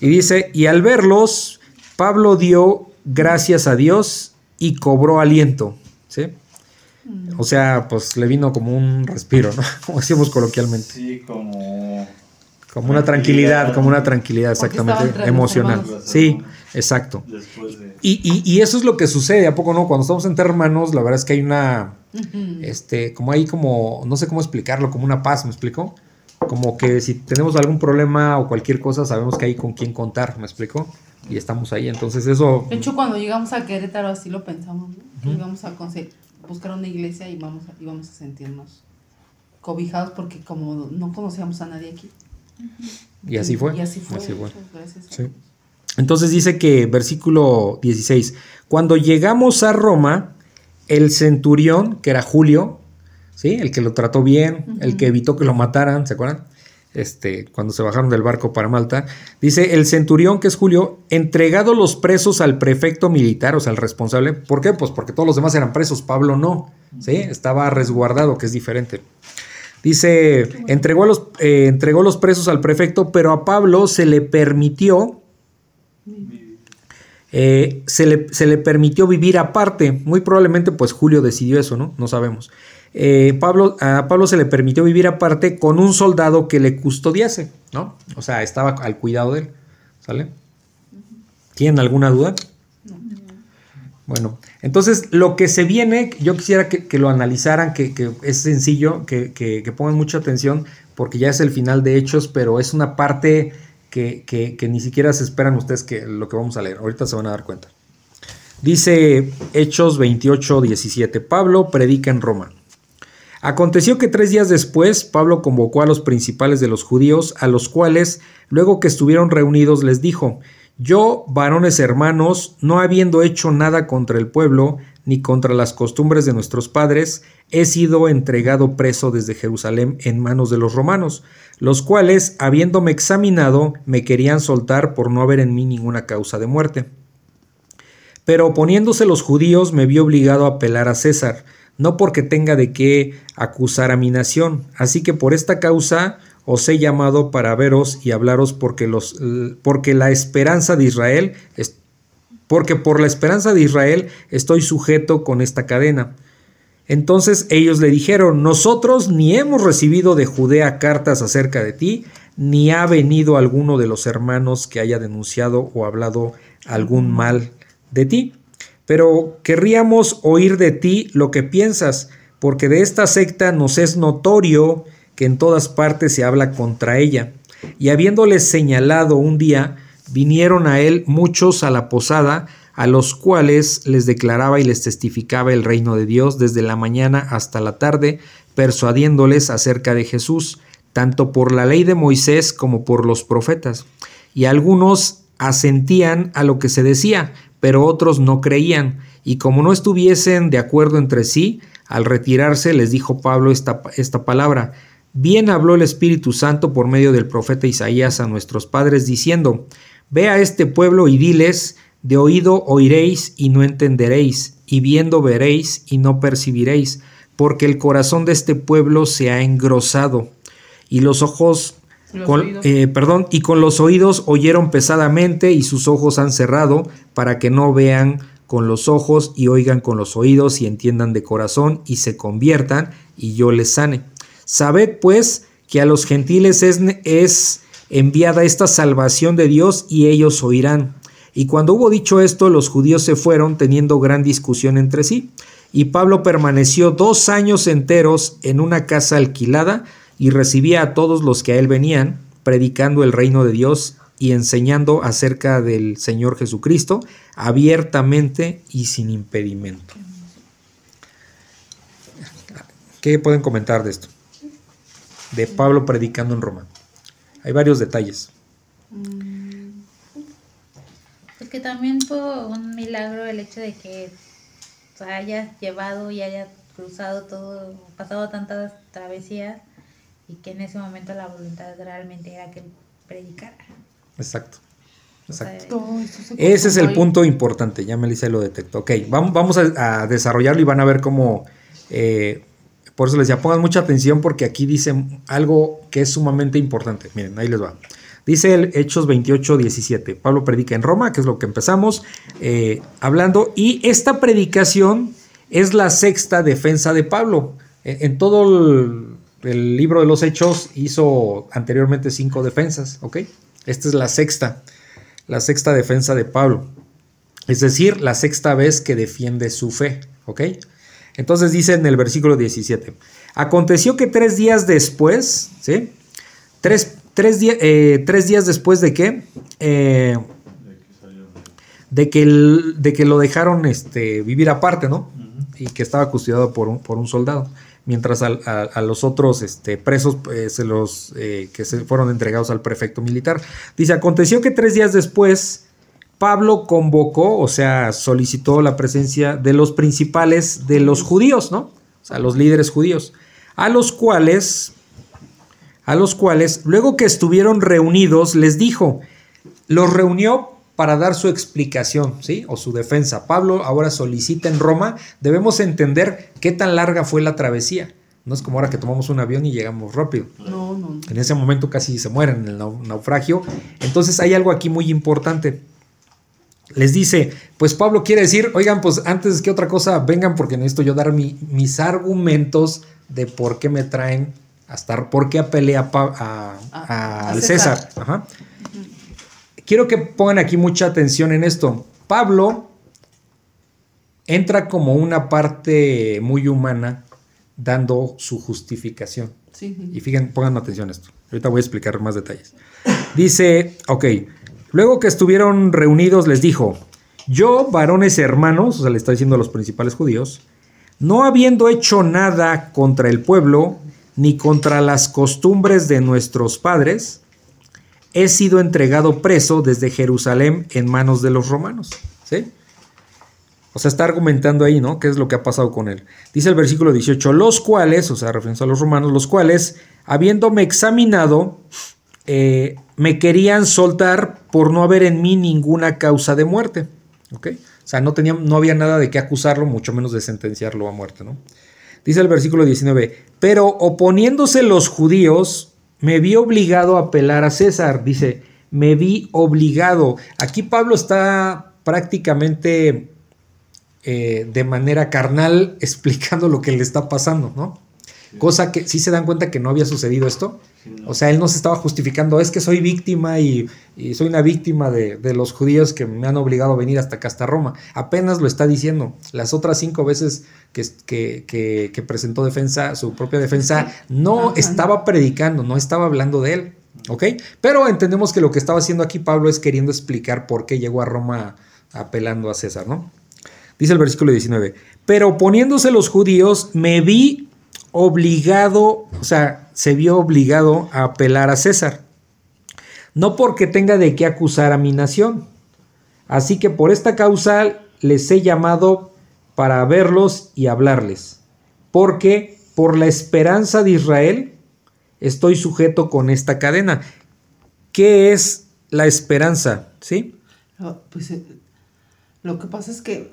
Y dice, y al verlos, Pablo dio gracias a Dios y cobró aliento. ¿Sí? O sea, pues le vino como un respiro, ¿no? Como decíamos coloquialmente. Sí, como. Como una tranquilidad, como una tranquilidad exactamente emocional. Sí, exacto. Después de. Y, y- y eso es lo que sucede, ¿a poco no? Cuando estamos entre hermanos, la verdad es que hay una, este, como hay como, no sé cómo explicarlo, como una paz, ¿me explico? Como que si tenemos algún problema o cualquier cosa, sabemos que hay con quién contar, ¿me explico? Y estamos ahí, entonces eso, De hecho, cuando llegamos a Querétaro, así lo pensamos, ¿no? Que íbamos a buscar una iglesia y vamos a, íbamos a sentirnos cobijados porque como no conocíamos a nadie aquí. y así fue. Y así fue. Así fue. gracias Sí. Entonces dice que, versículo 16, cuando llegamos a Roma, el centurión, que era Julio, ¿sí? El que lo trató bien, el que evitó que lo mataran, ¿se acuerdan? Este, cuando se bajaron del barco para Malta, dice el centurión, que es Julio, entregado los presos al prefecto militar, o sea, al responsable. ¿Por qué? Pues porque todos los demás eran presos, Pablo no, ¿sí? Estaba resguardado, que es diferente. Dice, entregó, los, eh, entregó los presos al prefecto, pero a Pablo se le permitió eh, se, le, se le permitió vivir aparte. Muy probablemente, pues Julio decidió eso, ¿no? No sabemos. Eh, Pablo, a Pablo se le permitió vivir aparte con un soldado que le custodiase, ¿no? O sea, estaba al cuidado de él. ¿Sale? ¿Tienen alguna duda? Bueno, entonces lo que se viene, yo quisiera que, que lo analizaran, que, que es sencillo, que, que- pongan mucha atención, porque ya es el final de Hechos, pero es una parte que ni siquiera se esperan ustedes que lo que vamos a leer. Ahorita se van a dar cuenta. Dice Hechos 28, 17. Pablo predica en Roma. Aconteció que tres días después Pablo convocó a los principales de los judíos, a los cuales, luego que estuvieron reunidos, les dijo, Yo, varones hermanos, no habiendo hecho nada contra el pueblo, ni contra las costumbres de nuestros padres, he sido entregado preso desde Jerusalén en manos de los romanos, los cuales, habiéndome examinado, me querían soltar por no haber en mí ninguna causa de muerte. Pero oponiéndose los judíos me vi obligado a apelar a César, no porque tenga de qué acusar a mi nación. Así que por esta causa os he llamado para veros y hablaros porque, los, porque la esperanza de Israel, es, porque por la esperanza de Israel estoy sujeto con esta cadena. Entonces ellos le dijeron, nosotros ni hemos recibido de Judea cartas acerca de ti, ni ha venido alguno de los hermanos que haya denunciado o hablado algún mal de ti. Pero querríamos oír de ti lo que piensas, porque de esta secta nos es notorio que en todas partes se habla contra ella. Y habiéndoles señalado un día, vinieron a él muchos a la posada, a los cuales les declaraba y les testificaba el reino de Dios desde la mañana hasta la tarde, persuadiéndoles acerca de Jesús, tanto por la ley de Moisés como por los profetas. Y algunos asentían a lo que se decía, pero otros no creían, y como no estuviesen de acuerdo entre sí, al retirarse les dijo Pablo esta, esta palabra, Bien habló el Espíritu Santo por medio del profeta Isaías a nuestros padres, diciendo, Ve a este pueblo y diles, De oído oiréis y no entenderéis, y viendo veréis y no percibiréis, porque el corazón de este pueblo se ha engrosado, y los ojos con- eh, perdón, y con los oídos oyeron pesadamente y sus ojos han cerrado para que no vean con los ojos y oigan con los oídos y entiendan de corazón y se conviertan y yo les sane. Sabed pues que a los gentiles es, es enviada esta salvación de Dios y ellos oirán. Y cuando hubo dicho esto, los judíos se fueron teniendo gran discusión entre sí. Y Pablo permaneció dos años enteros en una casa alquilada y recibía a todos los que a él venían, predicando el reino de Dios y enseñando acerca del Señor Jesucristo abiertamente y sin impedimento. ¿Qué pueden comentar de esto? De Pablo predicando en Roma. Hay varios detalles. Pues que también fue un milagro el hecho de que hayas llevado y hayas cruzado todo, pasado tantas travesías y que en ese momento la voluntad realmente era que él predicara. Exacto. O sea, Exacto. Todo esto se Ese es el punto importante, ya Melissa lo detectó. Ok, vamos, vamos a, a desarrollarlo y van a ver cómo... eh, por eso les decía, pongan mucha atención porque aquí dice algo que es sumamente importante. Miren, ahí les va. Dice el Hechos 28, 17. Pablo predica en Roma, que es lo que empezamos eh, hablando. Y esta predicación es la sexta defensa de Pablo. En, en todo el, el libro de los Hechos hizo anteriormente cinco defensas, ¿ok? Esta es la sexta la sexta defensa de Pablo. Es decir, la sexta vez que defiende su fe. ¿Ok? Entonces dice en el versículo 17. Aconteció que tres días después, ¿sí? Tres, eh, tres días después de qué? Eh, De que salió. de, que el- de que lo dejaron este, vivir aparte, ¿no? Y que estaba custodiado por un, por un soldado. Mientras a, a los otros este, presos eh, se los, eh, que se fueron entregados al prefecto militar. Dice, aconteció que tres días después Pablo convocó, o sea, solicitó la presencia de los principales de los judíos, ¿no? O sea, los líderes judíos, a los cuales, a los cuales, luego que estuvieron reunidos, les dijo, los reunió para dar su explicación, ¿sí? O su defensa. Pablo ahora solicita en Roma, debemos entender qué tan larga fue la travesía. No es como ahora que tomamos un avión y llegamos rápido. No, no. En ese momento casi se mueren en el nau- naufragio. Entonces hay algo aquí muy importante. Les dice, pues Pablo quiere decir, oigan, pues antes que otra cosa, vengan porque necesito yo dar mi- mis argumentos de por qué me traen hasta por qué apelé A- a- a al César. César. Ajá. Quiero que pongan aquí mucha atención en esto. Pablo entra como una parte muy humana dando su justificación. Sí. Y fíjense, pongan atención a esto. Ahorita voy a explicar más detalles. Dice, ok, luego que estuvieron reunidos les dijo, yo, varones hermanos, o sea, le está diciendo a los principales judíos, no habiendo hecho nada contra el pueblo, ni contra las costumbres de nuestros padres, he sido entregado preso desde Jerusalén en manos de los romanos. ¿Sí? O sea, está argumentando ahí, ¿no? ¿Qué es lo que ha pasado con él? Dice el versículo 18, los cuales, o sea, referencia a los romanos, los cuales, habiéndome examinado, eh, me querían soltar por no haber en mí ninguna causa de muerte. ¿Ok? O sea, no, tenía, no había nada de qué acusarlo, mucho menos de sentenciarlo a muerte, ¿no? Dice el versículo 19, pero oponiéndose los judíos, me vi obligado a apelar a César. Dice, me vi obligado. Aquí Pablo está prácticamente eh, de manera carnal explicando lo que le está pasando, ¿no? Cosa que sí se dan cuenta que no había sucedido esto. O sea, él no se estaba justificando, es que soy víctima y, y soy una víctima de, de los judíos que me han obligado a venir hasta acá, hasta Roma. Apenas lo está diciendo. Las otras cinco veces que, que, que- que presentó defensa, su propia defensa, no Ajá. estaba predicando, no estaba hablando de él. ¿Ok? Pero entendemos que lo que estaba haciendo aquí Pablo es queriendo explicar por qué llegó a Roma apelando a César, ¿no? Dice el versículo 19, pero poniéndose los judíos, me vi obligado, o sea, se vio obligado a apelar a César, no porque tenga de qué acusar a mi nación. Así que por esta causa les he llamado para verlos y hablarles, porque por la esperanza de Israel estoy sujeto con esta cadena. ¿Qué es la esperanza? ¿Sí? Ah, pues eh, Lo que pasa es que.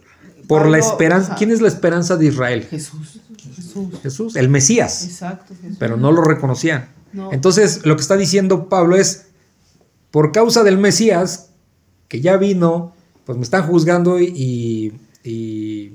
Por la esperanza. ¿Quién es la esperanza de Israel? Jesús. Jesús. Jesús, el Mesías. Exacto, Jesús. Pero no lo reconocían. No. Entonces, lo que está diciendo Pablo es, por causa del Mesías, que ya vino, pues me están juzgando y, y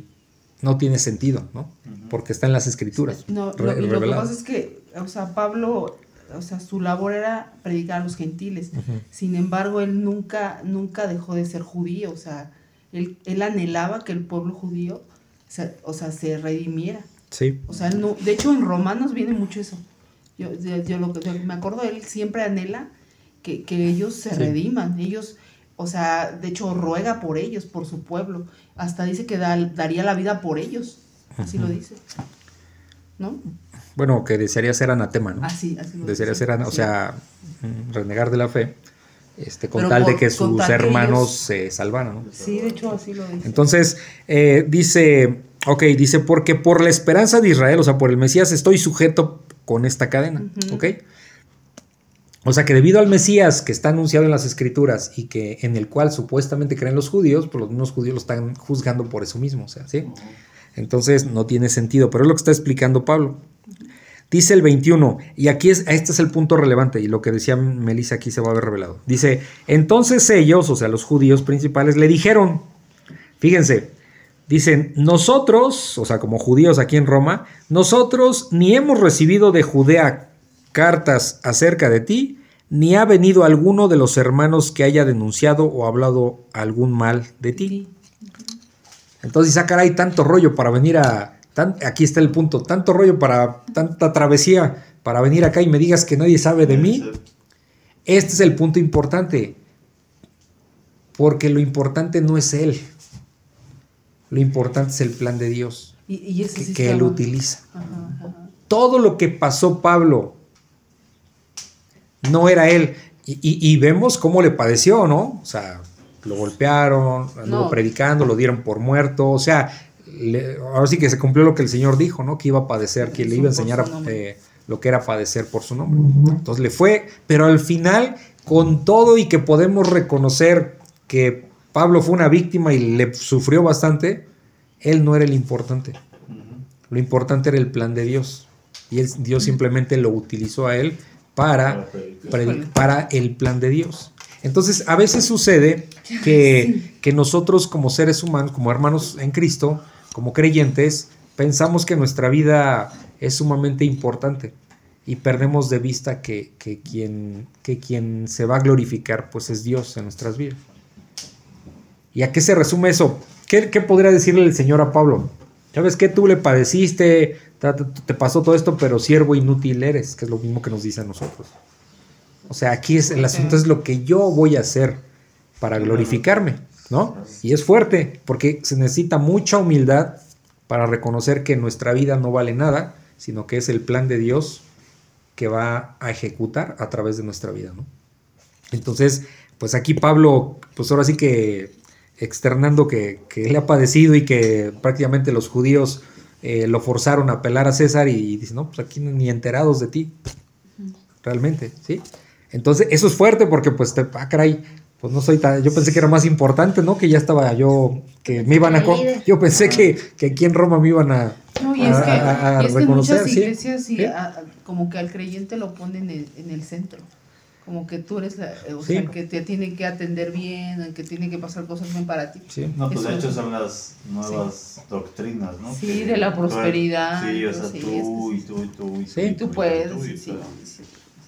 no tiene sentido, ¿no? Porque está en las escrituras. No, lo, y lo que pasa es que, o sea, Pablo, o sea, su labor era predicar a los gentiles. Sin embargo, él nunca, nunca dejó de ser judío. O sea, él, él anhelaba que el pueblo judío, se- o sea, se redimiera. Sí. O sea, no, de hecho, en Romanos viene mucho eso. Yo, yo, yo lo que me acuerdo, él siempre anhela que, que ellos se Sí. rediman. Ellos, o sea, de hecho, ruega por ellos, por su pueblo. Hasta dice que da- daría la vida por ellos. Así lo dice. ¿No? Bueno, que desearía ser anatema, ¿no? Así, así lo desearía dice. ser, o sea, mm, renegar de la fe, este, con Pero tal de que sus hermanos ellos- se salvaran, ¿no? Sí, de hecho, así lo dice. Entonces, eh, dice, ok, dice, porque por la esperanza de Israel, o sea, por el Mesías, estoy sujeto con esta cadena. ¿ok? O sea, que debido al Mesías que está anunciado en las escrituras y que en el cual supuestamente creen los judíos, pues los mismos judíos lo están juzgando por eso mismo, o sea, ¿sí? Entonces no tiene sentido, pero es lo que está explicando Pablo. Dice el 21, y aquí es, este es el punto relevante, y lo que decía Melissa aquí se va a ver revelado. Dice, entonces ellos, o sea, los judíos principales, le dijeron, fíjense, dicen, nosotros, o sea, como judíos aquí en Roma, nosotros ni hemos recibido de Judea cartas acerca de ti, ni ha venido alguno de los hermanos que haya denunciado o hablado algún mal de ti. Entonces, ah, caray, tanto rollo para venir a. tan- aquí está el punto, tanto rollo para tanta travesía para venir acá y me digas que nadie sabe de mí. Este es el punto importante. Porque lo importante no es él. Lo importante es el plan de Dios Y, y ese que, sí que él utiliza. Ajá, ajá. Todo lo que pasó Pablo no era él. Y, y- y vemos cómo le padeció, ¿no? O sea, lo golpearon, anduvo No. predicando, lo dieron por muerto. O sea, le- ahora sí que se cumplió lo que el Señor dijo, ¿no? Que iba a padecer, que le iba a enseñar a- eh, lo que era padecer por su nombre. Entonces le fue, pero al final, con todo y que podemos reconocer que Pablo fue una víctima y le sufrió bastante, él no era el importante. Lo importante era el plan de Dios. Y él- Dios simplemente lo utilizó a él para, para el plan de Dios. Entonces, a veces sucede que, que nosotros como seres humanos, como hermanos en Cristo, como creyentes, pensamos que nuestra vida es sumamente importante y perdemos de vista que, que quien, que quien se va a glorificar pues es Dios en nuestras vidas. ¿Y a qué se resume eso? ¿Qué, qué podría decirle el Señor a Pablo? ¿Sabes qué? Tú le padeciste, te, pasó todo esto, pero siervo inútil eres, que es lo mismo que nos dice a nosotros. O sea, aquí es el asunto es lo que yo voy a hacer para glorificarme, ¿no? Y es fuerte, porque se necesita mucha humildad para reconocer que nuestra vida no vale nada, sino que es el plan de Dios que va a ejecutar a través de nuestra vida, ¿no? Entonces, pues aquí Pablo, pues ahora sí que externando que, que le ha padecido y que prácticamente los judíos eh, lo forzaron a apelar a César y dice, no, pues aquí ni enterados de ti, realmente, ¿sí? Entonces, eso es fuerte porque pues, te, ah, caray, pues no soy tan, yo pensé que era más importante, ¿no? Que ya estaba yo, que me iban a, yo pensé que, que aquí en Roma me iban a, No, y es que, a- a y es que muchas sí. iglesias sí, Sí. a- como que al creyente lo ponen en, en el centro. Como que tú eres la, o Sí. sea, el que te tiene que atender bien, el que tiene que pasar cosas bien para ti. Sí. No, pues de hecho son las nuevas doctrinas, ¿no? Sí, Que de la tú- prosperidad, Sí, o sea, sí, tú es y tú y tú y Sí. tú. Y tú puedes, tú y sí, sí.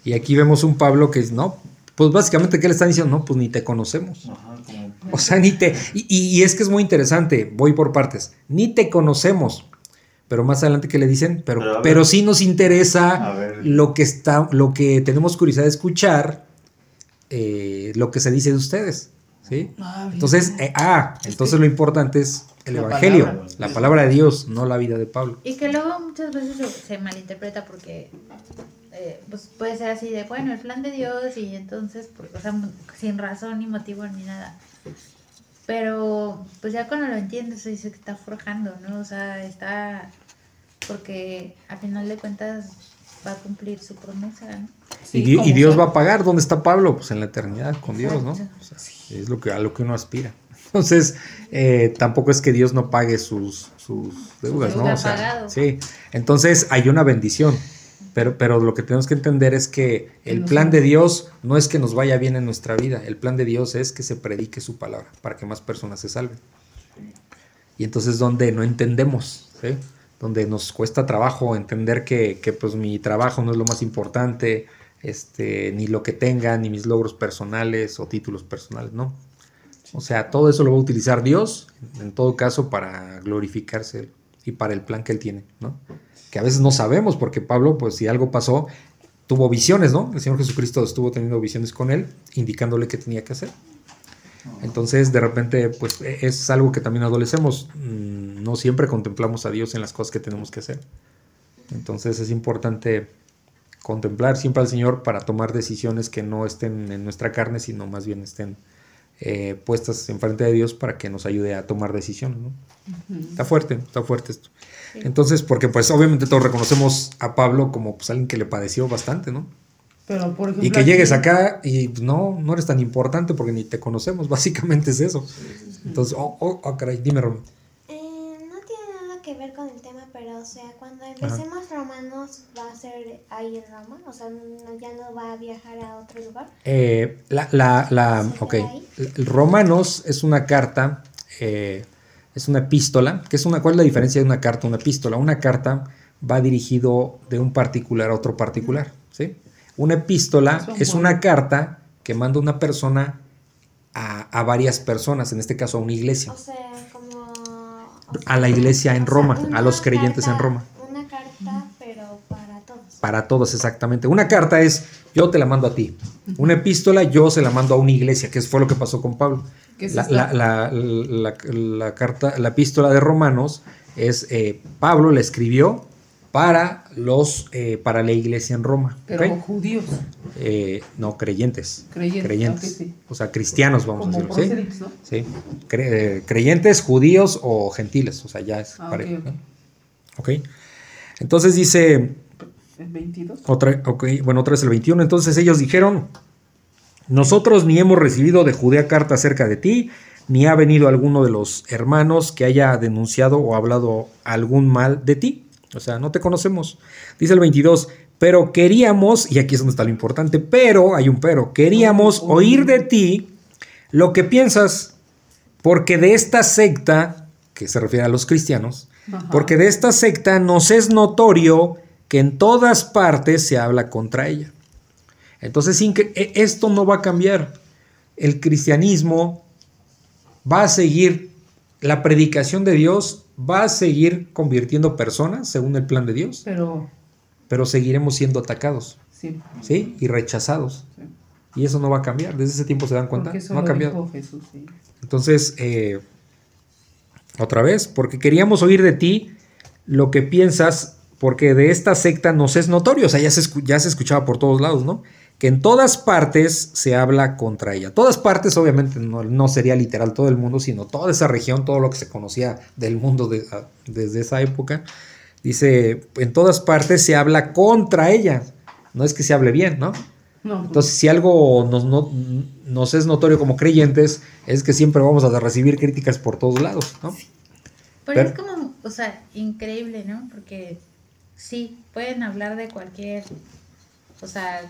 Y aquí vemos un Pablo que es, no, pues básicamente, ¿qué le están diciendo? No, pues ni te conocemos. Ajá, como... O sea, ni te. Y, y- y es que es muy interesante, voy por partes. Ni te conocemos. Pero más adelante que le dicen, pero, Pero sí nos interesa lo que está, lo que tenemos curiosidad de escuchar, eh, lo que se dice de ustedes. ¿Sí? Ah. Entonces, eh, ah, Es entonces lo importante es el La evangelio, palabra. la palabra de Dios, no la vida de Pablo. Y que luego muchas veces se, se malinterpreta porque eh, pues puede ser así de, bueno, el plan de Dios y entonces, por- o sea, sin razón ni motivo ni nada. Pero pues ya cuando lo entiendes se dice que está forjando, ¿no? O sea, está porque a final de cuentas va a cumplir su promesa, ¿no? Sí, y, Di- y como Dios sea. va a pagar. ¿Dónde está Pablo? Pues en la eternidad con Dios, ¿no? O sea, es lo que, a lo que uno aspira. Entonces, eh, tampoco es que Dios no pague sus, sus deudas, ¿no? O sea, sí. Entonces, hay una bendición. Pero, pero lo que tenemos que entender es que el plan de Dios no es que nos vaya bien en nuestra vida. El plan de Dios es que se predique su palabra para que más personas se salven. Y entonces donde no entendemos, ¿sí? donde nos cuesta trabajo entender que, que, pues mi trabajo no es lo más importante, este, ni lo que tenga, ni mis logros personales o títulos personales, no. O sea, todo eso lo va a utilizar Dios, en todo caso, para glorificarse y para el plan que Él tiene, ¿no? Que a veces no sabemos, porque Pablo, pues si algo pasó, tuvo visiones, ¿no? El Señor Jesucristo estuvo teniendo visiones con Él, indicándole qué tenía que hacer. Entonces, de repente, pues e- es algo que también adolecemos. Mm, No siempre contemplamos a Dios en las cosas que tenemos que hacer. Entonces, es importante contemplar siempre al Señor para tomar decisiones que no estén en nuestra carne, sino más bien estén eh, puestas enfrente de Dios para que nos ayude a tomar decisiones. ¿no? Está fuerte, está fuerte esto. Entonces, porque pues obviamente todos reconocemos a Pablo como pues, alguien que le padeció bastante, ¿no? Pero, por ejemplo. Y que aquí- llegues acá y pues, no, no eres tan importante porque ni te conocemos, básicamente es eso. Entonces, oh, oh, oh, caray, dime, Romy. Eh, no tiene nada que ver con el tema, pero o sea, cuando empecemos Romanos va a ser ahí en Roma, o sea, no- ya no va a viajar a otro lugar. Eh, la, la, la, ¿Se ok, Romanos es una carta, eh, es una epístola, que es una, ¿cuál es la diferencia de una carta a una epístola? Una carta va dirigido de un particular a otro particular, ¿sí? Una epístola es una carta que manda una persona a, a varias personas, en este caso a una iglesia. O sea, como... o A la iglesia en sea, Roma, a los creyentes en Roma. Una carta, pero para todos. Para todos, exactamente. Una carta es, yo te la mando a ti. Una epístola, yo se la mando a una iglesia, que fue lo que pasó con Pablo. Es La, la- la- carta, la epístola de Romanos es, eh, Pablo la escribió para los, eh, para la iglesia en Roma. Pero judíos. Eh, no, creyentes. Creyentes, sí. O sea, cristianos, vamos Como a decirlo. ¿sí? Sí. Cre- creyentes, judíos o gentiles. O sea, ya es Ah, parejo, ok, ¿no? Ok. Entonces dice, El 22. otra, ok, bueno, otra es el 21. Entonces ellos dijeron, nosotros ni hemos recibido de Judea carta acerca de ti, ni ha venido alguno de los hermanos que haya denunciado o hablado algún mal de ti. O sea, no te conocemos. Dice el 22, pero queríamos, y aquí es donde está lo importante, pero, hay un pero, queríamos oír de ti lo que piensas, porque de esta secta, que se refiere a los cristianos, porque de esta secta nos es notorio que en todas partes se habla contra ella. Entonces, e- esto no va a cambiar. El cristianismo va a seguir, la predicación de Dios va a seguir convirtiendo personas según el plan de Dios, Pero, pero seguiremos siendo atacados, sí. ¿sí? Y rechazados. sí. Y eso no va a cambiar. Desde ese tiempo se dan cuenta. Eso No ha cambiado. dijo Jesús, sí. Entonces, eh, otra vez, porque queríamos oír de ti lo que piensas, porque de esta secta nos es notorio, o sea, ya se, ya se escuchaba por todos lados, ¿no? Que en todas partes se habla contra ella. Todas partes, obviamente, no, no sería literal todo el mundo, sino toda esa región, todo lo que se conocía del mundo de- desde esa época. Dice, en todas partes se habla contra ella. No es que se hable bien, ¿no? No, Entonces, si algo nos, no- nos es notorio como creyentes, es que siempre vamos a recibir críticas por todos lados, ¿no? Pero Pero- es como, o sea, increíble, ¿no? Porque sí, pueden hablar de cualquier, o sea,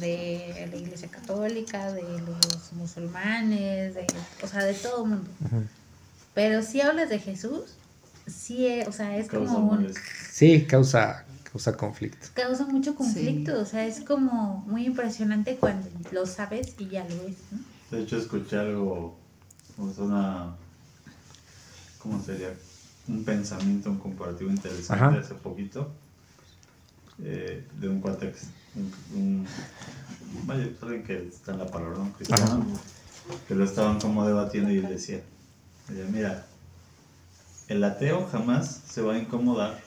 de la iglesia católica, de los musulmanes, de, o sea, de todo el mundo. Pero si hablas de Jesús, sí, eh, o sea, es Causa como un. Sí, causa, causa conflicto. causa mucho conflicto, o sea, es como muy impresionante cuando lo sabes y ya lo ves, ¿no? De hecho, escuché algo, o sea, una, ¿cómo sería? Un pensamiento, un comparativo interesante Ajá. hace poquito, eh, de un cuate, que- pues, alguien que está en la palabra, un cristiano, que lo estaban como debatiendo y él decía, decía, mira, el ateo jamás se va a incomodar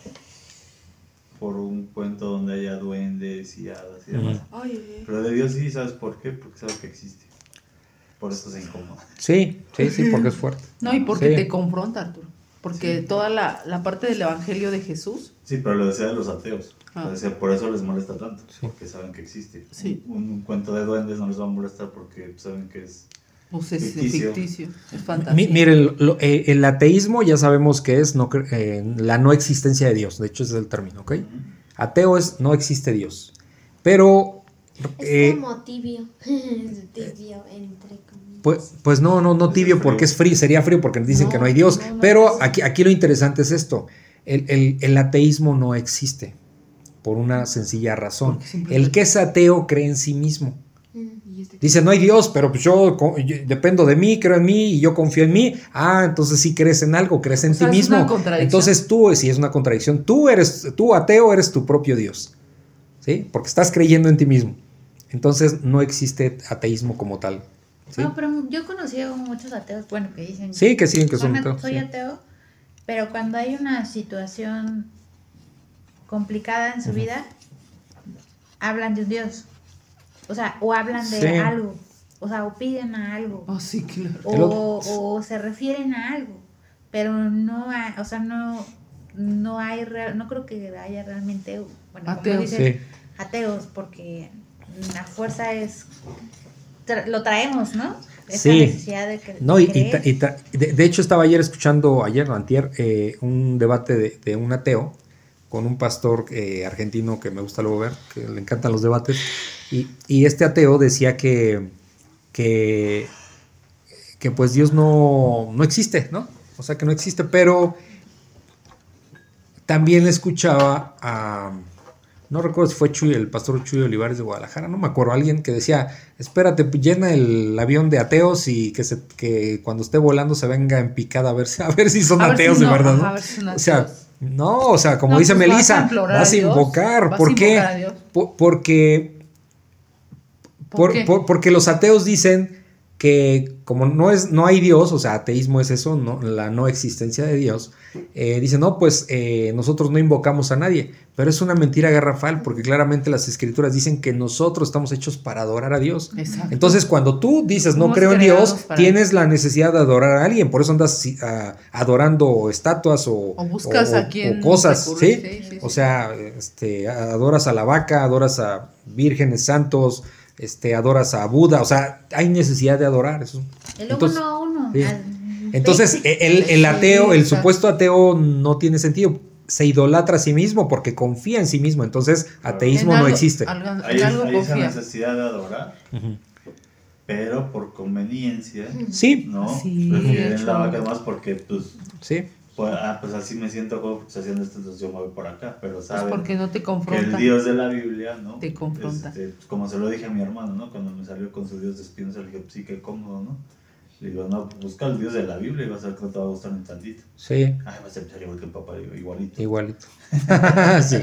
por un cuento donde haya duendes y hadas y demás. Ay, Pero de Dios sí, ¿sabes por qué? Porque sabe que existe. Por eso se incomoda. Sí, sí, sí, porque es fuerte. No, y porque Sí. te confronta, Arturo. Porque toda la, la parte del evangelio de Jesús, Sí, pero lo decía de los ateos. Ah. Decía, por eso les molesta tanto, porque saben que existe. Sí. Un, un cuento de duendes no les va a molestar porque saben que es... pues es Ficticio. ficticio, es fantasía. Mi- Miren, lo- eh, el ateísmo ya sabemos que es no eh, la no existencia de Dios. De hecho, ese es el término, ¿ok? Ateo es no existe Dios. Pero, Es eh, como tibio. tibio, entre comillas. pues, pues no, no, no tibio porque es frío, sería frío porque dicen No, que no hay Dios. no, no Pero aquí, aquí lo interesante es esto. El, el- el ateísmo no existe por una sencilla razón. El que es ateo cree en sí mismo. Mm. Dice, no hay Dios, pero pues yo, dependo de mí, creo en mí y yo confío en mí. Ah, entonces sí crees en algo, crees en O sea, ti es una mismo. contradicción. Entonces tú, si es una contradicción, tú eres, tú ateo eres tu propio Dios. ¿Sí? Porque estás creyendo en ti mismo. Entonces no existe ateísmo como tal. ¿sí? No, pero yo conocí a muchos ateos, bueno, que dicen... Sí, que sí, que son "Soy ateos, Soy sí. ateo, pero cuando hay una situación complicada en su vida, hablan de un Dios. O sea, o hablan de Sí. algo. O sea, o piden a algo. Oh, sí, claro. O, o se refieren a algo. Pero no hay, o sea, no, no hay, real- no creo que haya realmente, bueno, como Ateos. dices, Sí. ateos, porque la fuerza es, tra- lo traemos, ¿no? Esa Sí. necesidad de que No, y, y creer. ta- y ta- de, de hecho estaba ayer escuchando, ayer o antier, eh, un debate de, de un ateo con un pastor eh, argentino que me gusta luego ver, que le encantan los debates, y, y este ateo decía que, que, que pues Dios no, no existe, ¿no? O sea que no existe, pero también escuchaba a, no recuerdo si fue Chuy, el pastor Chuy Olivares de Guadalajara, no me acuerdo, alguien que decía, espérate, llena el avión de ateos y que, se, que cuando esté volando se venga en picada a ver si, a ver si son A ateos si de verdad, ¿no? a ver si son O sea, ateos. No, o sea, como No, dice pues vas a Melissa, vas a invocar, vas ¿por qué? invocar a Dios. Po- porque, ¿Por por- qué? por- porque los ateos dicen que como no es no hay Dios, o sea, ateísmo es eso, no, la no existencia de Dios, eh, dicen, no, pues eh, nosotros no invocamos a nadie, pero es una mentira garrafal, porque claramente las escrituras dicen que nosotros estamos hechos para adorar a Dios. Exacto. Entonces, cuando tú dices no creo en Dios, tienes la necesidad de adorar a alguien, por eso andas ah, adorando estatuas o, O buscas o- a quién o cosas, ¿sí? sí, sí, O sea, este, adoras a la vaca, adoras a vírgenes santos, este, adoras a Buda, o sea, hay necesidad de adorar eso. El Entonces, uno a uno. sí. Entonces, Sí. el, el ateo, el supuesto ateo no tiene sentido. Se idolatra a sí mismo porque confía en sí mismo. Entonces, ateísmo En no existe. algo- Hay, algo hay esa necesidad de adorar, pero por conveniencia, Sí, ¿no? Sí, Prefieren la vaca más porque, pues, sí. Pues, ah, pues así me siento como pues, haciendo esto, entonces yo me voy por acá, pero Es saben porque no te que el confronta. Dios de la Biblia, ¿no? Te confronta. Este, pues, como se lo dije a mi hermano, ¿no? Cuando me salió con su Dios de espinos, le dije, pues sí, qué cómodo, ¿no? Le digo, no, pues, busca el Dios de la Biblia y vas a ver que no te va a gustar ni tantito. Sí, Ay, vas a empezar igual que el papá, digo, igualito. igualito. sí.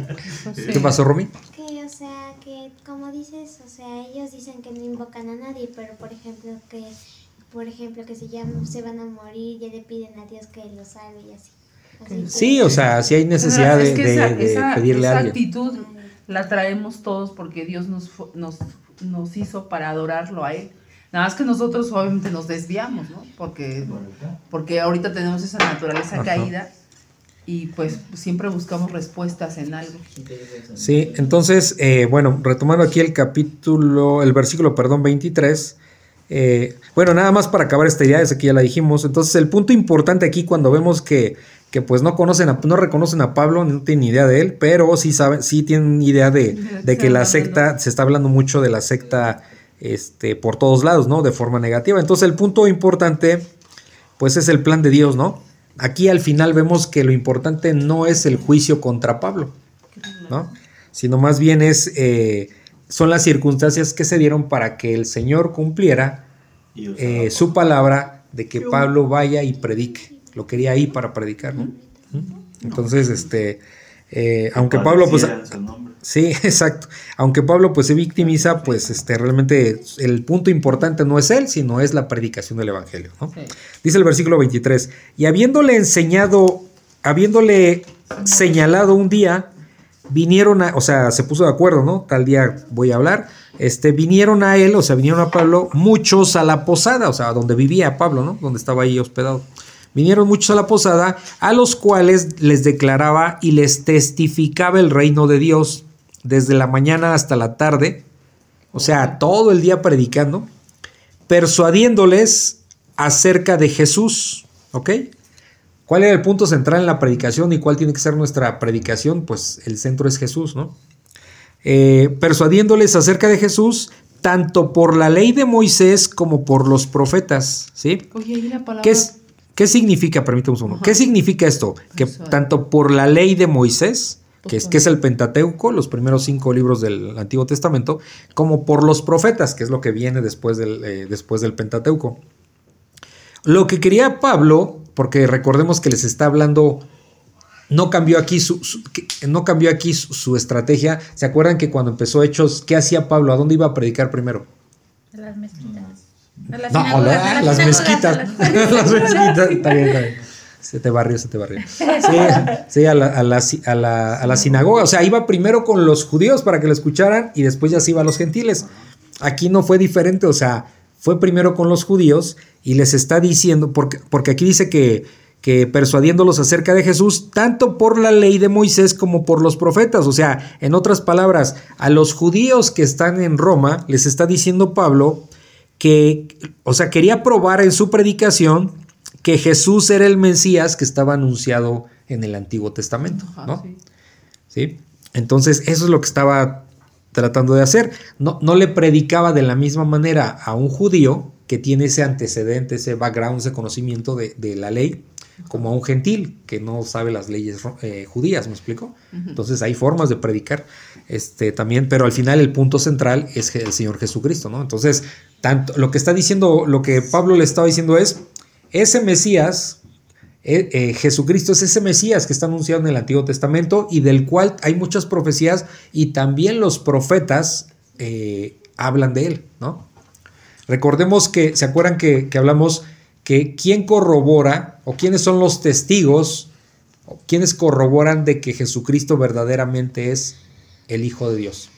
Sí. ¿Qué pasó, Romy? Que, o sea, que como dices, o sea, ellos dicen que no invocan a nadie, pero por ejemplo que, por ejemplo que se llaman, se van a morir, ya le piden a Dios que los salve y así. Así que- Sí, o sea, sí hay necesidad Es de, que de- esa, de esa- pedirle esa a alguien. actitud la traemos todos porque Dios nos, nos, nos hizo para adorarlo a Él. Nada más que nosotros obviamente nos desviamos, ¿no? Porque, porque ahorita tenemos esa naturaleza Ajá. caída y pues siempre buscamos respuestas en algo. Sí, entonces, eh, bueno, retomando aquí el capítulo, el versículo, perdón, 23. Eh, bueno, nada más para acabar esta idea, esa que ya la dijimos. Entonces, el punto importante aquí cuando vemos que, que pues no conocen, a- no reconocen a Pablo, no tienen idea de él, pero sí saben, sí tienen idea de, de que la secta, se está hablando mucho de la secta, este, por todos lados, ¿no? De forma negativa. Entonces, el punto importante, pues es el plan de Dios, ¿no? Aquí al final vemos que lo importante no es el juicio contra Pablo, ¿no? Sino más bien es, eh, son las circunstancias que se dieron para que el Señor cumpliera eh, su palabra de que Pablo vaya y predique. Lo quería ahí para predicar, ¿no? Entonces, este, eh, aunque Pablo, pues. Sí, exacto. Aunque Pablo pues se victimiza, pues este realmente el punto importante no es él, sino es la predicación del evangelio, ¿no? Dice el versículo 23, y habiéndole enseñado, habiéndole señalado un día, vinieron a, o sea, se puso de acuerdo, ¿no? Tal día voy a hablar, este, vinieron a él, o sea, vinieron a Pablo muchos a la posada, o sea, donde vivía Pablo, ¿no? Donde estaba ahí hospedado. Vinieron muchos a la posada, a los cuales les declaraba y les testificaba el reino de Dios desde la mañana hasta la tarde, o sea, todo el día predicando, persuadiéndoles acerca de Jesús, ¿ok? ¿Cuál era el punto central en la predicación y cuál tiene que ser nuestra predicación? Pues el centro es Jesús, ¿no? Eh, persuadiéndoles acerca de Jesús, tanto por la ley de Moisés como por los profetas, ¿sí? Oye, palabra. ¿Qué, es- qué significa, permítame un segundo, Ajá. qué significa esto? Que tanto por la ley de Moisés, que es, que es el Pentateuco, los primeros cinco libros del Antiguo Testamento, como por los profetas, que es lo que viene después del, eh, después del Pentateuco. Lo que quería Pablo, porque recordemos que les está hablando, no cambió aquí su, no cambió aquí su, su estrategia. ¿Se acuerdan que cuando empezó Hechos, qué hacía Pablo? ¿A dónde iba a predicar primero? A las mezquitas. A las No, sinagogas, la- a las mezquitas. a las- las mezquitas. Está bien, está bien. Se te barrió, se te barrió. Sí, sí, a, la, a, la, a la- a la sinagoga. O sea, iba primero con los judíos para que lo escucharan y después ya se iba a los gentiles. Aquí no fue diferente, o sea, fue primero con los judíos y les está diciendo, porque, porque aquí dice que, que persuadiéndolos acerca de Jesús, tanto por la ley de Moisés como por los profetas. O sea, en otras palabras, a los judíos que están en Roma, les está diciendo Pablo que, o sea, quería probar en su predicación que Jesús era el Mesías que estaba anunciado en el Antiguo Testamento, Ajá, ¿no? sí. ¿Sí? Entonces, eso es lo que estaba tratando de hacer. No, no le predicaba de la misma manera a un judío que tiene ese antecedente, ese background, ese conocimiento de, de la ley, como a un gentil que no sabe las leyes eh, judías, ¿me explico? Entonces hay formas de predicar este, también, pero al final el punto central es el Señor Jesucristo, ¿no? Entonces, tanto, lo que está diciendo, lo que Pablo le estaba diciendo es, ese Mesías, eh, eh, Jesucristo es ese Mesías que está anunciado en el Antiguo Testamento y del cual hay muchas profecías y también los profetas hablan de él, ¿no? Recordemos que, ¿se acuerdan que, que hablamos que quién corrobora o quiénes son los testigos o quiénes corroboran de que Jesucristo verdaderamente es el Hijo de Dios?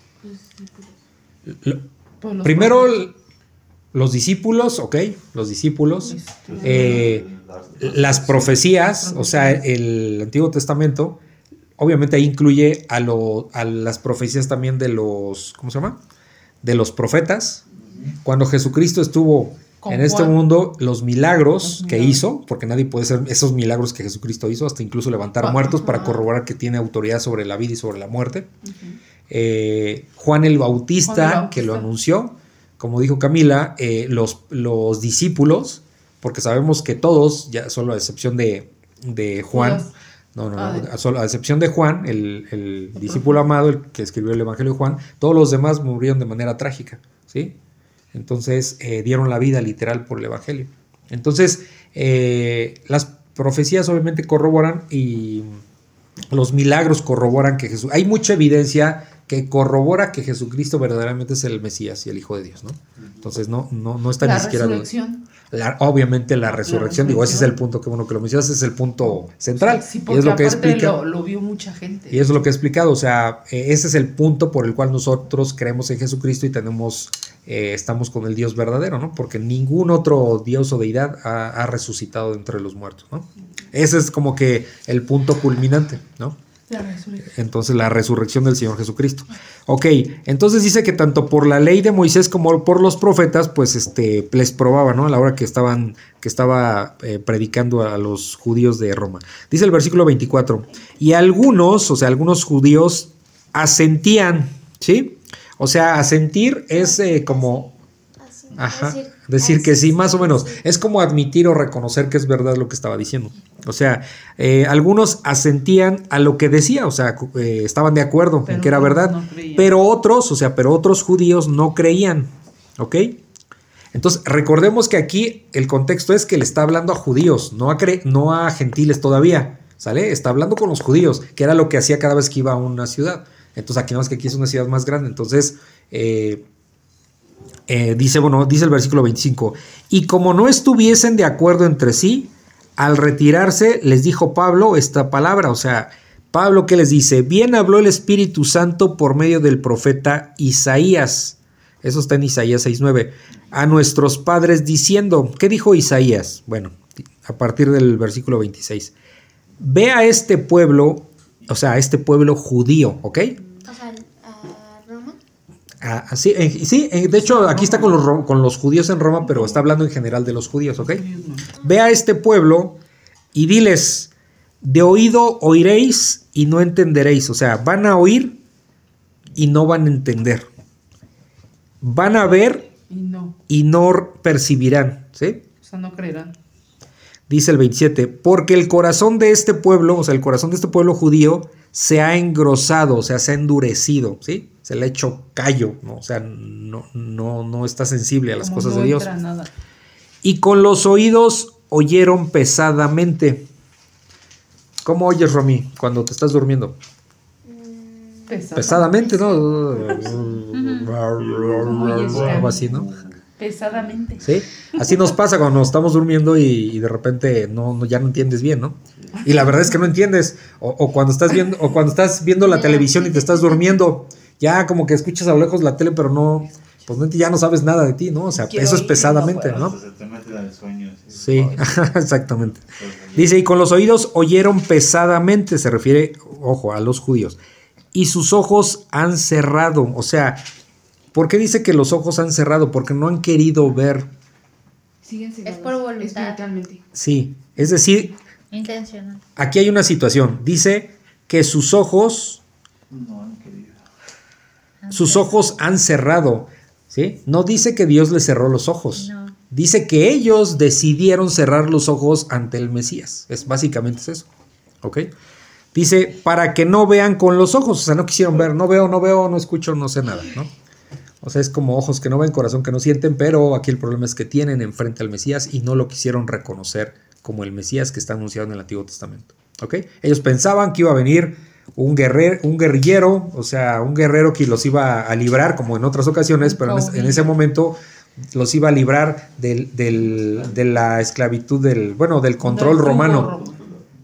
Lo- los primero los discípulos, ok, los discípulos, Este, eh, las profecías, o sea, el Antiguo Testamento, obviamente ahí incluye a, lo- a las profecías también de los, ¿cómo se llama? De los profetas. Cuando Jesucristo estuvo en este mundo, los milagros que hizo, porque nadie puede hacer esos milagros que Jesucristo hizo, hasta incluso levantar muertos para corroborar que tiene autoridad sobre la vida y sobre la muerte. Eh, Juan el Bautista, Juan el Bautista. que lo anunció, como dijo Camila, eh, los, los discípulos, porque sabemos que todos, ya solo a excepción de, de Juan, no, no, Ah, no, a solo a excepción de Juan, el, el discípulo amado, el que escribió el Evangelio de Juan, todos los demás murieron de manera trágica, ¿sí? Entonces eh, dieron la vida literal por el Evangelio. Entonces, eh, las profecías obviamente corroboran y los milagros corroboran que Jesús. Hay mucha evidencia que corrobora que Jesucristo verdaderamente es el Mesías y el Hijo de Dios, ¿no? Entonces no, no, no está la ni siquiera. resurrección. la- obviamente la resurrección, digo, ese es el punto que bueno que lo mencionas, es el punto central. Sí, porque es lo que explica. lo, lo vio mucha gente. Y eso es lo que he explicado, o sea, eh, ese es el punto por el cual nosotros creemos en Jesucristo y tenemos, eh, estamos con el Dios verdadero, ¿no? Porque ningún otro Dios o deidad ha, ha resucitado de entre los muertos, ¿no? Ese es como que el punto culminante, ¿no? La resurrección. Entonces la resurrección del Señor Jesucristo. Ok, entonces dice que tanto por la ley de Moisés como por los profetas, pues este, les probaba, ¿no? A la hora que estaban, que estaba eh, predicando a los judíos de Roma. Dice el versículo 24, y algunos, o sea, algunos judíos asentían, ¿sí? O sea, asentir es eh, como Ajá. Decir, que sí, más o menos. Es como admitir o reconocer que es verdad lo que estaba diciendo. O sea, eh, algunos asentían a lo que decía, o sea, eh, estaban de acuerdo en que era verdad. no pero otros, o sea, pero otros judíos no creían. ¿Ok? Entonces, recordemos que aquí el contexto es que le está hablando a judíos, no a, cre- no a gentiles todavía. ¿Sale? Está hablando con los judíos, que era lo que hacía cada vez que iba a una ciudad. Entonces, aquí no es que aquí es una ciudad más grande. Entonces, eh, eh, dice, bueno, dice el versículo 25, y como no estuviesen de acuerdo entre sí, al retirarse les dijo Pablo esta palabra, o sea, Pablo que les dice, bien habló el Espíritu Santo por medio del profeta Isaías, eso está en Isaías 6.9, a nuestros padres diciendo, ¿qué dijo Isaías? Bueno, a partir del versículo 26. Ve a este pueblo, o sea, a este pueblo judío, ¿ok? O sea, a Roma. Ah, ah, sí, eh, sí, eh, de hecho aquí está con los, con los judíos en Roma, pero está hablando en general de los judíos, ¿ok? Ve a este pueblo y diles, de oído oiréis y no entenderéis, o sea, van a oír y no van a entender. Van a ver Y no, y no percibirán, ¿sí? o sea, no creerán. Dice el 27, porque el corazón de este pueblo, o sea, el corazón de este pueblo judío se ha engrosado, o sea, se ha endurecido, ¿sí? Se le ha hecho callo, ¿no? O sea, no, no, no está sensible a las Como cosas no de Dios. nada. Y con los oídos oyeron pesadamente. ¿Cómo oyes, Romy, cuando te estás durmiendo? Pesada. Pesadamente, ¿no? Algo así, ¿no? Pesadamente. ¿Sí? Así nos pasa cuando nos estamos durmiendo y, y de repente no, no- ya no entiendes bien, ¿no? Y la verdad es que no entiendes. O, o cuando estás viendo, o cuando estás viendo la televisión y te estás durmiendo, ya como que escuchas a lo lejos la tele, pero no, pues no- ya no sabes nada de ti, ¿no? O sea, Quiero eso es pesadamente, no el sueño. Sí, exactamente. Dice, y con los oídos oyeron pesadamente, se refiere, ojo, a los judíos. Y sus ojos han cerrado. O sea, ¿por qué dice que los ojos han cerrado? Porque no han querido ver. Siguen Es por voluntad. Espiritualmente. Sí, es decir, Intencional. aquí hay una situación. Dice que sus ojos, No han querido. sus ojos han cerrado. ¿Sí? No dice que Dios les cerró los ojos. No. Dice que ellos decidieron cerrar los ojos ante el Mesías. Es básicamente es eso. ¿Ok? Dice, para que no vean con los ojos. O sea, no quisieron ver. No veo, no veo, no escucho, no sé nada, ¿no? O sea, es como ojos que no ven, corazón que no sienten, pero aquí el problema es que tienen enfrente al Mesías y no lo quisieron reconocer como el Mesías que está anunciado en el Antiguo Testamento. ¿Ok? Ellos pensaban que iba a venir un, guerrero, un guerrillero, o sea, un guerrero que los iba a librar, como en otras ocasiones, pero en, ese momento los iba a librar del, del- de la esclavitud, del, bueno, del control Del romano.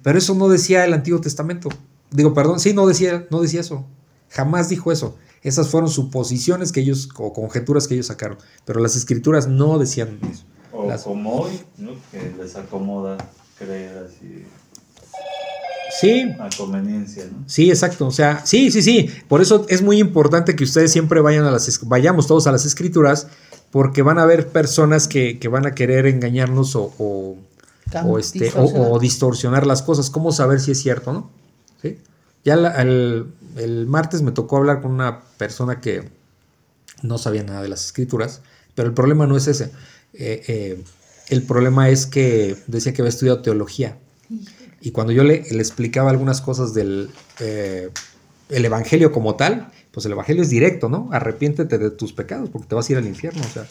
Pero eso no decía el Antiguo Testamento. Digo, perdón, sí, no decía, no decía eso. Jamás dijo eso. Esas fueron suposiciones que ellos, o conjeturas que ellos sacaron. Pero las escrituras no decían eso. O Las- como hoy, ¿no? que les acomoda creer así Sí, a conveniencia, ¿no? sí, exacto. O sea, sí, sí, sí. Por eso es muy importante que ustedes siempre vayan a las, vayamos todos a las escrituras, porque van a haber personas que, que van a querer engañarnos o, o- o, este, o- o distorsionar las cosas. ¿Cómo saber si es cierto, no? ¿Sí? Ya la- el, el martes me tocó hablar con una persona que no sabía nada de las escrituras, pero el problema no es ese. Eh, eh, el problema es que decía que había estudiado teología. Y cuando yo le, explicaba algunas cosas del eh, el evangelio como tal, pues el evangelio es directo, ¿no? Arrepiéntete de tus pecados porque te vas a ir al infierno. O sea,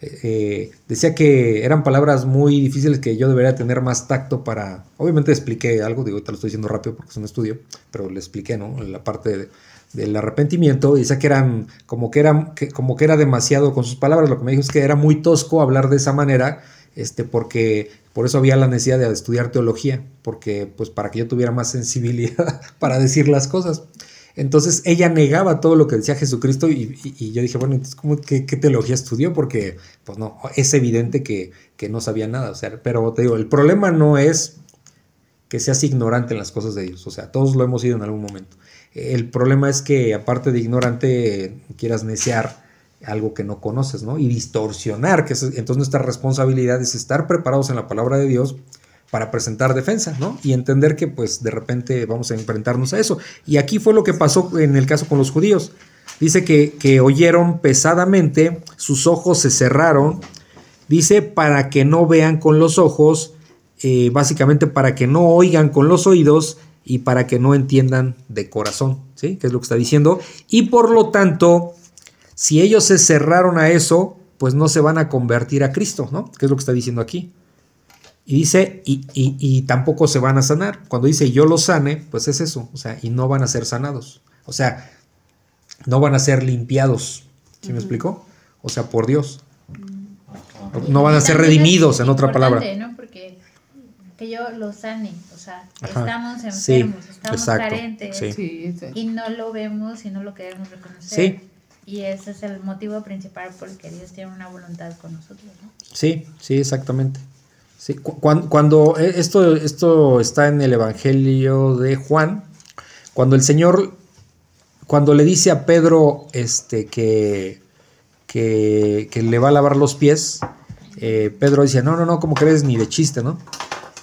eh, eh, decía que eran palabras muy difíciles que yo debería tener más tacto para. Obviamente expliqué algo, digo, te lo estoy diciendo rápido porque es un estudio, pero le expliqué, ¿no? La parte de- del arrepentimiento, y decía que eran como que que, como que era demasiado con sus palabras, lo que me dijo es que era muy tosco hablar de esa manera, este, porque por eso había la necesidad de estudiar teología, porque pues para que yo tuviera más sensibilidad para decir las cosas. Entonces ella negaba todo lo que decía Jesucristo y, y- yo dije, bueno, entonces ¿cómo, qué, teología estudió? Porque pues no, es evidente que, que no sabía nada. O sea, pero te digo, el problema no es que seas ignorante en las cosas de Dios. O sea, todos lo hemos sido en algún momento. El problema es que aparte de ignorante quieras neciar algo que no conoces, ¿no? Y distorsionar, que es- entonces nuestra responsabilidad es estar preparados en la palabra de Dios para presentar defensa, ¿no? Y entender que pues de repente vamos a enfrentarnos a eso. Y aquí fue lo que pasó en el caso con los judíos. Dice que, que oyeron pesadamente, sus ojos se cerraron, dice para que no vean con los ojos, eh, básicamente para que no oigan con los oídos y para que no entiendan de corazón, ¿sí? Que es lo que está diciendo. Y por lo tanto, si ellos se cerraron a eso, pues no se van a convertir a Cristo, ¿no? Que es lo que está diciendo aquí. Y dice, y, y- y tampoco se van a sanar. Cuando dice yo los sane, pues es eso, o sea, y no van a ser sanados. O sea, no van a ser limpiados. ¿Sí me explicó? O sea, por Dios. No van a ser redimidos, en otra palabra. ¿no? Porque que yo lo sane, o sea, Ajá. estamos Sí, enfermos, estamos exacto, carentes sí. Sí, y no lo vemos y no lo queremos reconocer. Sí. Y ese es el motivo principal por el que Dios tiene una voluntad con nosotros, ¿no? Sí, sí, exactamente. Sí, cu- cuan- cuando, eh, esto, esto está en el Evangelio de Juan, cuando el Señor, cuando le dice a Pedro este, que, que, que le va a lavar los pies, eh, Pedro dice, no, no, no, ¿cómo crees? Ni de chiste, ¿no?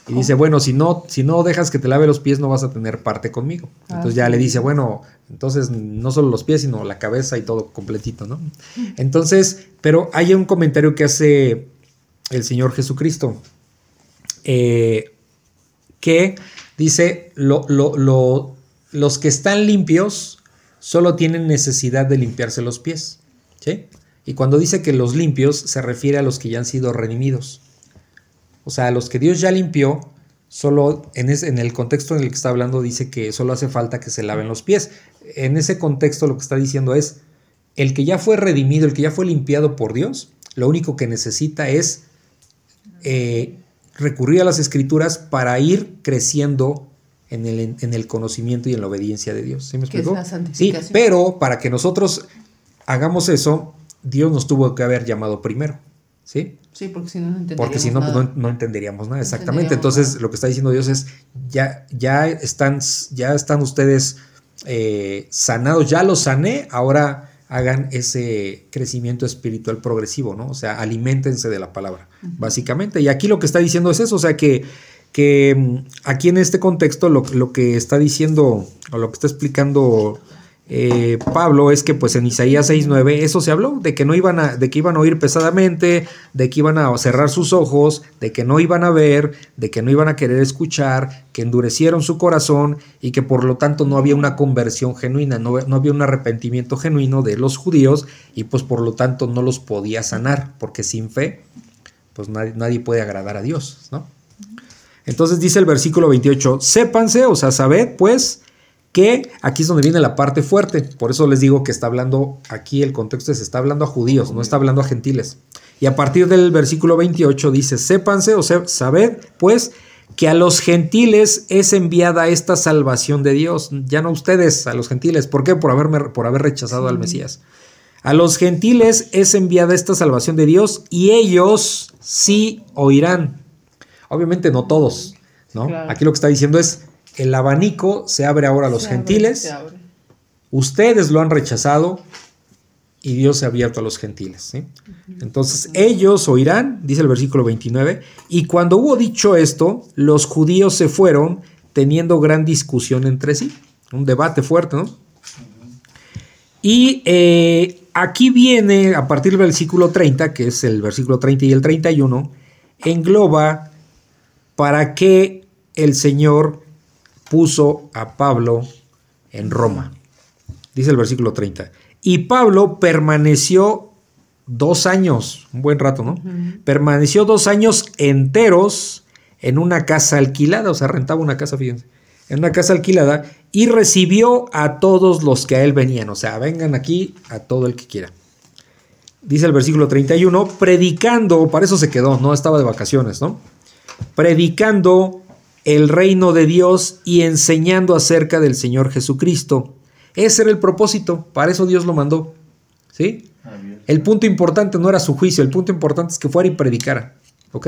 Y dice, bueno, si no, si no dejas que te lave los pies, no vas a tener parte conmigo. Ah, Entonces ya sí. le dice, bueno, entonces no solo los pies, sino la cabeza y todo completito, ¿no? Entonces, pero hay un comentario que hace el Señor Jesucristo, eh, que dice, lo- lo- lo- los que están limpios solo tienen necesidad de limpiarse los pies. Y cuando dice que los limpios se refiere a los que ya han sido redimidos. O sea, a los que Dios ya limpió, solo en el contexto en el que está hablando dice que solo hace falta que se laven los pies. En ese contexto lo que está diciendo es, el que ya fue redimido, el que ya fue limpiado por Dios, lo único que necesita es eh, recurrir a las escrituras para ir creciendo en el, en el conocimiento y en la obediencia de Dios. ¿Sí me es explico? Sí, pero para que nosotros hagamos eso, Dios nos tuvo que haber llamado primero. ¿Sí? Sí, porque si no, no entenderíamos Porque si no, pues, nada. no, no entenderíamos nada. Exactamente. entenderíamos Entonces, nada. lo que está diciendo Dios es, ya, ya, están, ya están ustedes eh, sanados, ya los sané, ahora hagan ese crecimiento espiritual progresivo, ¿no? O sea, aliméntense de la palabra, básicamente. Y aquí lo que está diciendo es eso, o sea, que, que mm, aquí en este contexto lo, lo que está diciendo, o lo que está explicando eh, Pablo es que pues en Isaías 6:9 eso se habló de que no iban a de que iban a oír pesadamente, de que iban a cerrar sus ojos, de que no iban a ver, de que no iban a querer escuchar, que endurecieron su corazón y que por lo tanto no había una conversión genuina, no, no había un arrepentimiento genuino de los judíos y pues por lo tanto no los podía sanar, porque sin fe pues nadie, nadie puede agradar a Dios, ¿no? Entonces dice el versículo 28, sépanse, o sea, sabed pues que aquí es donde viene la parte fuerte. Por eso les digo que está hablando, aquí el contexto es, está hablando a judíos, no está hablando a gentiles. Y a partir del versículo 28 dice, sépanse, o sea, sabed pues que a los gentiles es enviada esta salvación de Dios, ya no ustedes, a los gentiles. ¿Por qué? Por, haberme, por haber rechazado al Mesías. A los gentiles es enviada esta salvación de Dios y ellos sí oirán. Obviamente no todos, ¿no? Claro. Aquí lo que está diciendo es, el abanico se abre ahora a los Se gentiles, abre. ustedes lo han rechazado y Dios se ha abierto a los gentiles. ¿sí? Entonces ellos oirán, dice el versículo 29, y cuando hubo dicho esto, los judíos se fueron teniendo gran discusión entre sí, un debate fuerte, ¿no? Y eh, aquí viene, a partir del versículo 30, que es el versículo 30 y el 31, engloba para qué el Señor puso a Pablo en Roma. Dice el versículo 30. Y Pablo permaneció dos años, un buen rato, ¿no? Permaneció dos años enteros en una casa alquilada, o sea, rentaba una casa, fíjense, en una casa alquilada y recibió a todos los que a él venían, o sea, vengan aquí a todo el que quiera. Dice el versículo 31, predicando, para eso se quedó, no estaba de vacaciones, ¿no? Predicando el reino de Dios y enseñando acerca del Señor Jesucristo. Ese era el propósito, para eso Dios lo mandó. ¿Sí? El punto importante no era su juicio, el punto importante es que fuera y predicara. ¿Ok?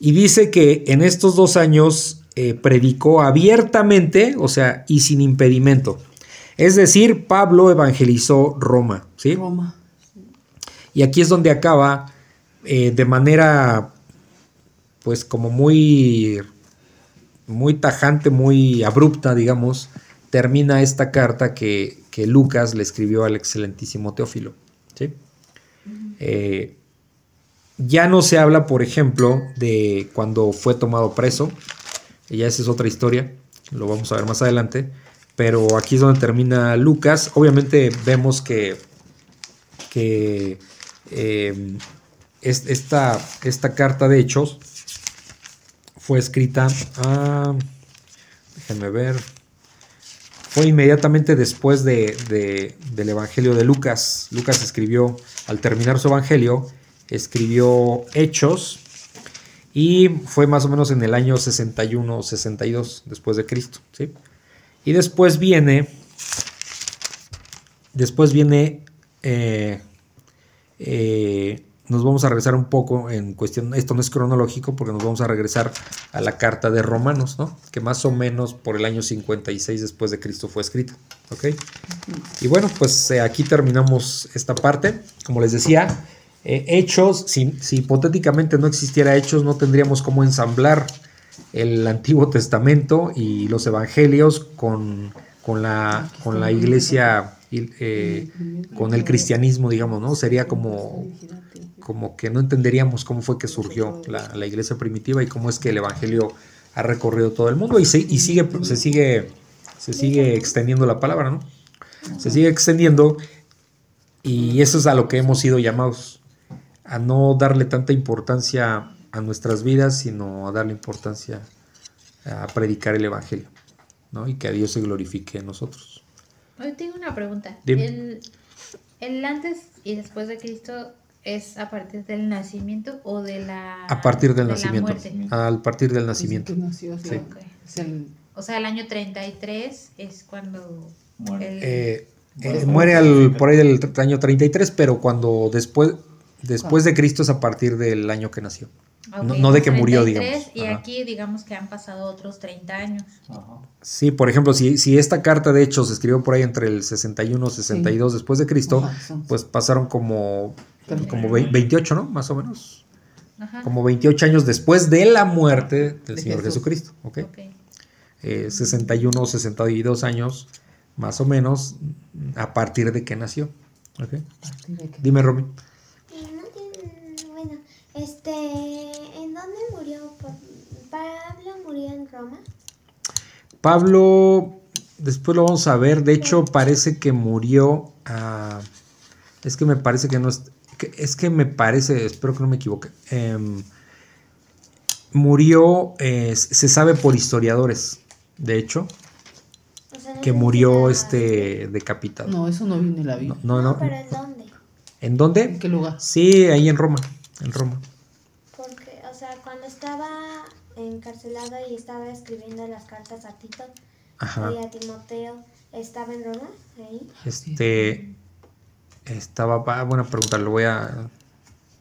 Y dice que en estos dos años eh, predicó abiertamente, o sea, y sin impedimento. Es decir, Pablo evangelizó Roma. ¿Sí? Roma. Y aquí es donde acaba eh, de manera, pues como muy, muy tajante, muy abrupta, digamos, termina esta carta que, que Lucas le escribió al excelentísimo Teófilo. ¿sí? Eh, ya no se habla, por ejemplo, de cuando fue tomado preso. Ya esa es otra historia. Lo vamos a ver más adelante. Pero aquí es donde termina Lucas. Obviamente vemos que, que eh, es- esta, esta carta de hechos fue escrita a... Déjenme ver. Fue inmediatamente después de- de- del Evangelio de Lucas. Lucas escribió, al terminar su Evangelio, escribió Hechos y fue más o menos en el año 61 62 después de Cristo. ¿sí? Y después viene, después viene eh, eh, nos vamos a regresar un poco en cuestión, esto no es cronológico porque nos vamos a regresar a la carta de Romanos, ¿no? Que más o menos por el año 56 después de Cristo fue escrita, ¿ok? Y bueno, pues eh, aquí terminamos esta parte. Como les decía, eh, hechos, si, si hipotéticamente no existiera hechos, no tendríamos cómo ensamblar el Antiguo Testamento y los Evangelios con, con, la, con la iglesia, eh, con el cristianismo, digamos, ¿no? Sería como, como que no entenderíamos cómo fue que surgió la, la iglesia primitiva y cómo es que el Evangelio ha recorrido todo el mundo y, se, y sigue, se, sigue, se sigue extendiendo la palabra, ¿no? Se sigue extendiendo y eso es a lo que hemos sido llamados, a no darle tanta importancia a nuestras vidas, sino a darle importancia a predicar el Evangelio, ¿no? Y que a Dios se glorifique en nosotros. Hoy tengo una pregunta. Dime. El, el antes y después de Cristo es a partir del nacimiento o de la A partir del de nacimiento. muerte? Al partir del nacimiento. Desde que nació, sí. Sí. Ok. Es el- O sea, el año 33 es cuando Muere. el- Eh, eh, muere al, por ahí del año 33, pero cuando después, después de Cristo es a partir del año que nació. no- no de que murió, 33, digamos. Y Ajá. aquí digamos que han pasado otros 30 años. Ajá. Sí, por ejemplo, si, si esta carta de hecho se escribió por ahí entre el 61 y 62 después de Cristo, Ajá, pues pasaron como, como vei- 28, ¿no? Más o menos. Ajá. Como 28 años después de la muerte del De Señor Jesús. Jesucristo. ¿ok? Ok. Eh, 61, 62 años, más o menos, a partir de que nació. ¿ok? partir de que- Dime, no tiene- bueno, este, ¿en dónde murió? Pa- Pablo murió en Roma. Pablo, después lo vamos a ver. De hecho, parece que murió. ah, es que me parece que no es. Es que me parece, espero que no me equivoque. em, murió, eh, se sabe por historiadores, de hecho, O sea, no que murió este decapitado. No, eso no viene en la Biblia. No, No, no. pero ¿en dónde? ¿En ¿En dónde? qué lugar? Sí, ahí en Roma. En Roma. Porque, o sea, cuando estaba encarcelado y estaba escribiendo las cartas a Tito Ajá. y a Timoteo, ¿estaba en Roma? Ahí. Este. Estaba. ah, buena pregunta, lo voy a.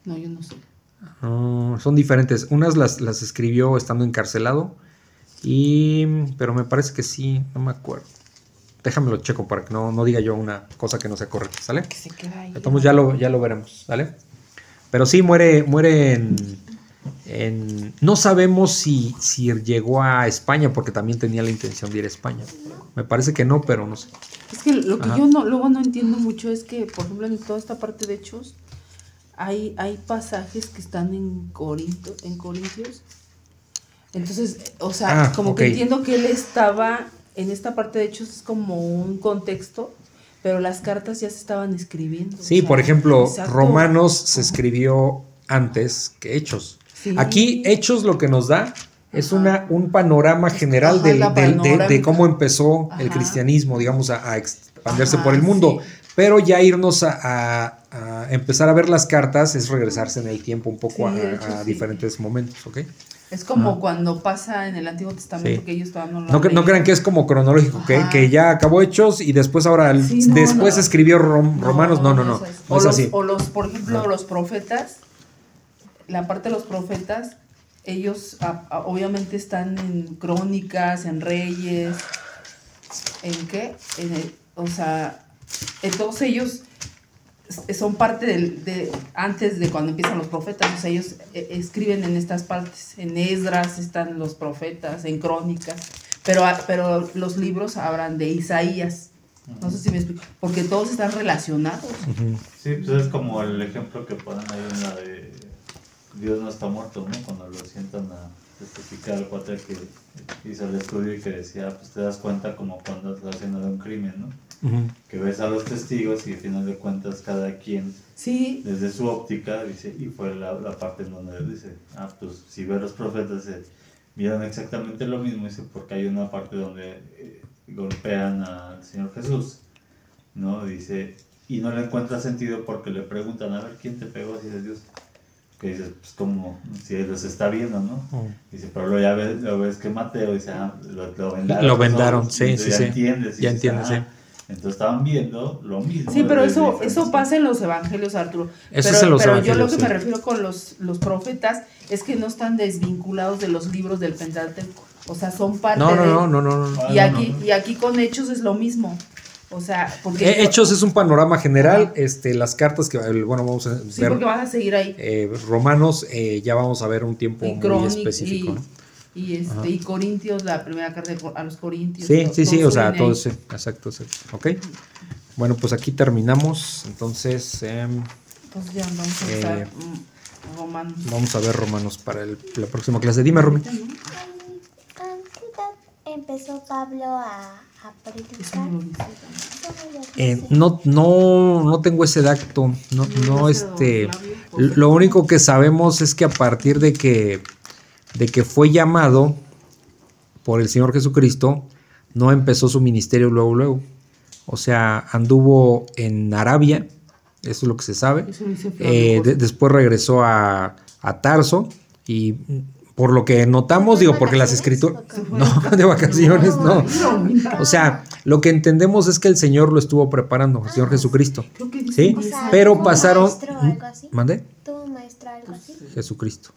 No, yo no sé. Son diferentes. Unas las, las escribió estando encarcelado. Y. Pero me parece que sí, no me acuerdo. Déjamelo checo para que no, no diga yo una cosa que no sea correcta, ¿sale? Que se queda ahí. Entonces ya lo, ya lo veremos, ¿vale? Pero sí, muere, muere en, en- No sabemos si, si llegó a España, porque también tenía la intención de ir a España. Me parece que no, pero no sé. Es que lo que Ajá. yo no, luego no entiendo mucho es que, por ejemplo, en toda esta parte de Hechos, hay, hay pasajes que están en Corinto, en Corintios. Entonces, o sea, Ah, como que entiendo que él estaba en esta parte de Hechos, es como un contexto, pero las cartas ya se estaban escribiendo. o Sí, sea, por ejemplo, exacto. Romanos se escribió antes que Hechos. Sí. Aquí Hechos lo que nos da es una, un panorama general Ajá, del- de, cómo empezó el cristianismo, digamos, a, a expandirse Ajá, por el mundo. sí. Pero ya irnos a, a- a empezar a ver las cartas es regresarse en el tiempo un poco Sí, a, hecho, diferentes momentos, ¿ok? Es como cuando pasa en el Antiguo Testamento Sí. que ellos todavía no lo No, han crean que es como cronológico, que, que ya acabó Hechos y después ahora el- Sí, no, después no. escribió Rom- Romanos. No, no, no. o, es los, así. o los, por ejemplo, los profetas, la parte de los profetas, ellos a- a- obviamente están en crónicas, en reyes, ¿en qué? En el- o sea, todos ellos son parte del, de antes de cuando empiezan los profetas, o sea, ellos eh, escriben en estas partes, en Esdras están los profetas, en crónicas, pero, a- pero los libros hablan de Isaías, no sé si me explico, porque todos están relacionados. Sí, pues es como el ejemplo que ponen ahí en la de Dios no está muerto, ¿no? Cuando lo sientan a testificar al cuate que hizo el estudio y que decía, pues te das cuenta como cuando estás haciendo de un crimen, ¿no? Que ves a los testigos y al final de cuentas cada quien Sí, desde su óptica dice, y fue la, la parte en donde dice, ah, pues si ve los profetas, eh, vieron exactamente lo mismo, dice, porque hay una parte donde eh, golpean al Señor Jesús, ¿no? Dice, y no le encuentra sentido porque le preguntan, a ver, ¿quién te pegó? Dice Dios. Que dice, pues como, si los está viendo, ¿no? Ujú. Dice, pero luego ya ves, lo ves que Mateo dice, ah, lo, lo vendaron. Lo vendaron, ojos". sí, Entonces sí, ya sí. entiendes. Ya dices, entiendes, "Ah". Entonces estaban viendo lo mismo. Sí, pero eso, eso pasa en los evangelios, Arturo. Eso pero es en los pero yo lo que sí. me refiero con los, los profetas es que no están desvinculados de los libros del Pentateuco. O sea, son parte No, no, de... no, no, no, no. Y no, aquí, no. y aquí con Hechos es lo mismo. O sea, porque... Eh, Hechos es un panorama general. Este, las cartas que, bueno, vamos a Sí, ver. porque vas a seguir ahí. eh, Romanos, eh, ya vamos a ver un tiempo Y muy específico. y, ¿no? y, este, y Corintios, la primera carta a los Corintios. Sí, to- sí, sí, o sea, todo ese, exacto, exacto. Ok. Bueno, pues aquí terminamos. Entonces, em, ya vamos a Eh, usar mm, Romanos. vamos a ver Romanos para el- la próxima clase. Dime, Rumi. ¿A qué edad empezó Pablo a, Eh, no, no, no tengo ese dato. No, no, este. Lo único que sabemos es que a partir de que, de que fue llamado por el Señor Jesucristo, no empezó su ministerio luego, luego. O sea, anduvo en Arabia, eso es lo que se sabe. Eh, de- después regresó a, a Tarso y por lo que notamos, digo, porque las escrituras... No, de vacaciones, no. O sea, lo que entendemos es que el Señor lo estuvo preparando, el Señor Jesucristo. Que dice ¿Sí? Pero ¿tuvo pasaron... algo así? Jesucristo.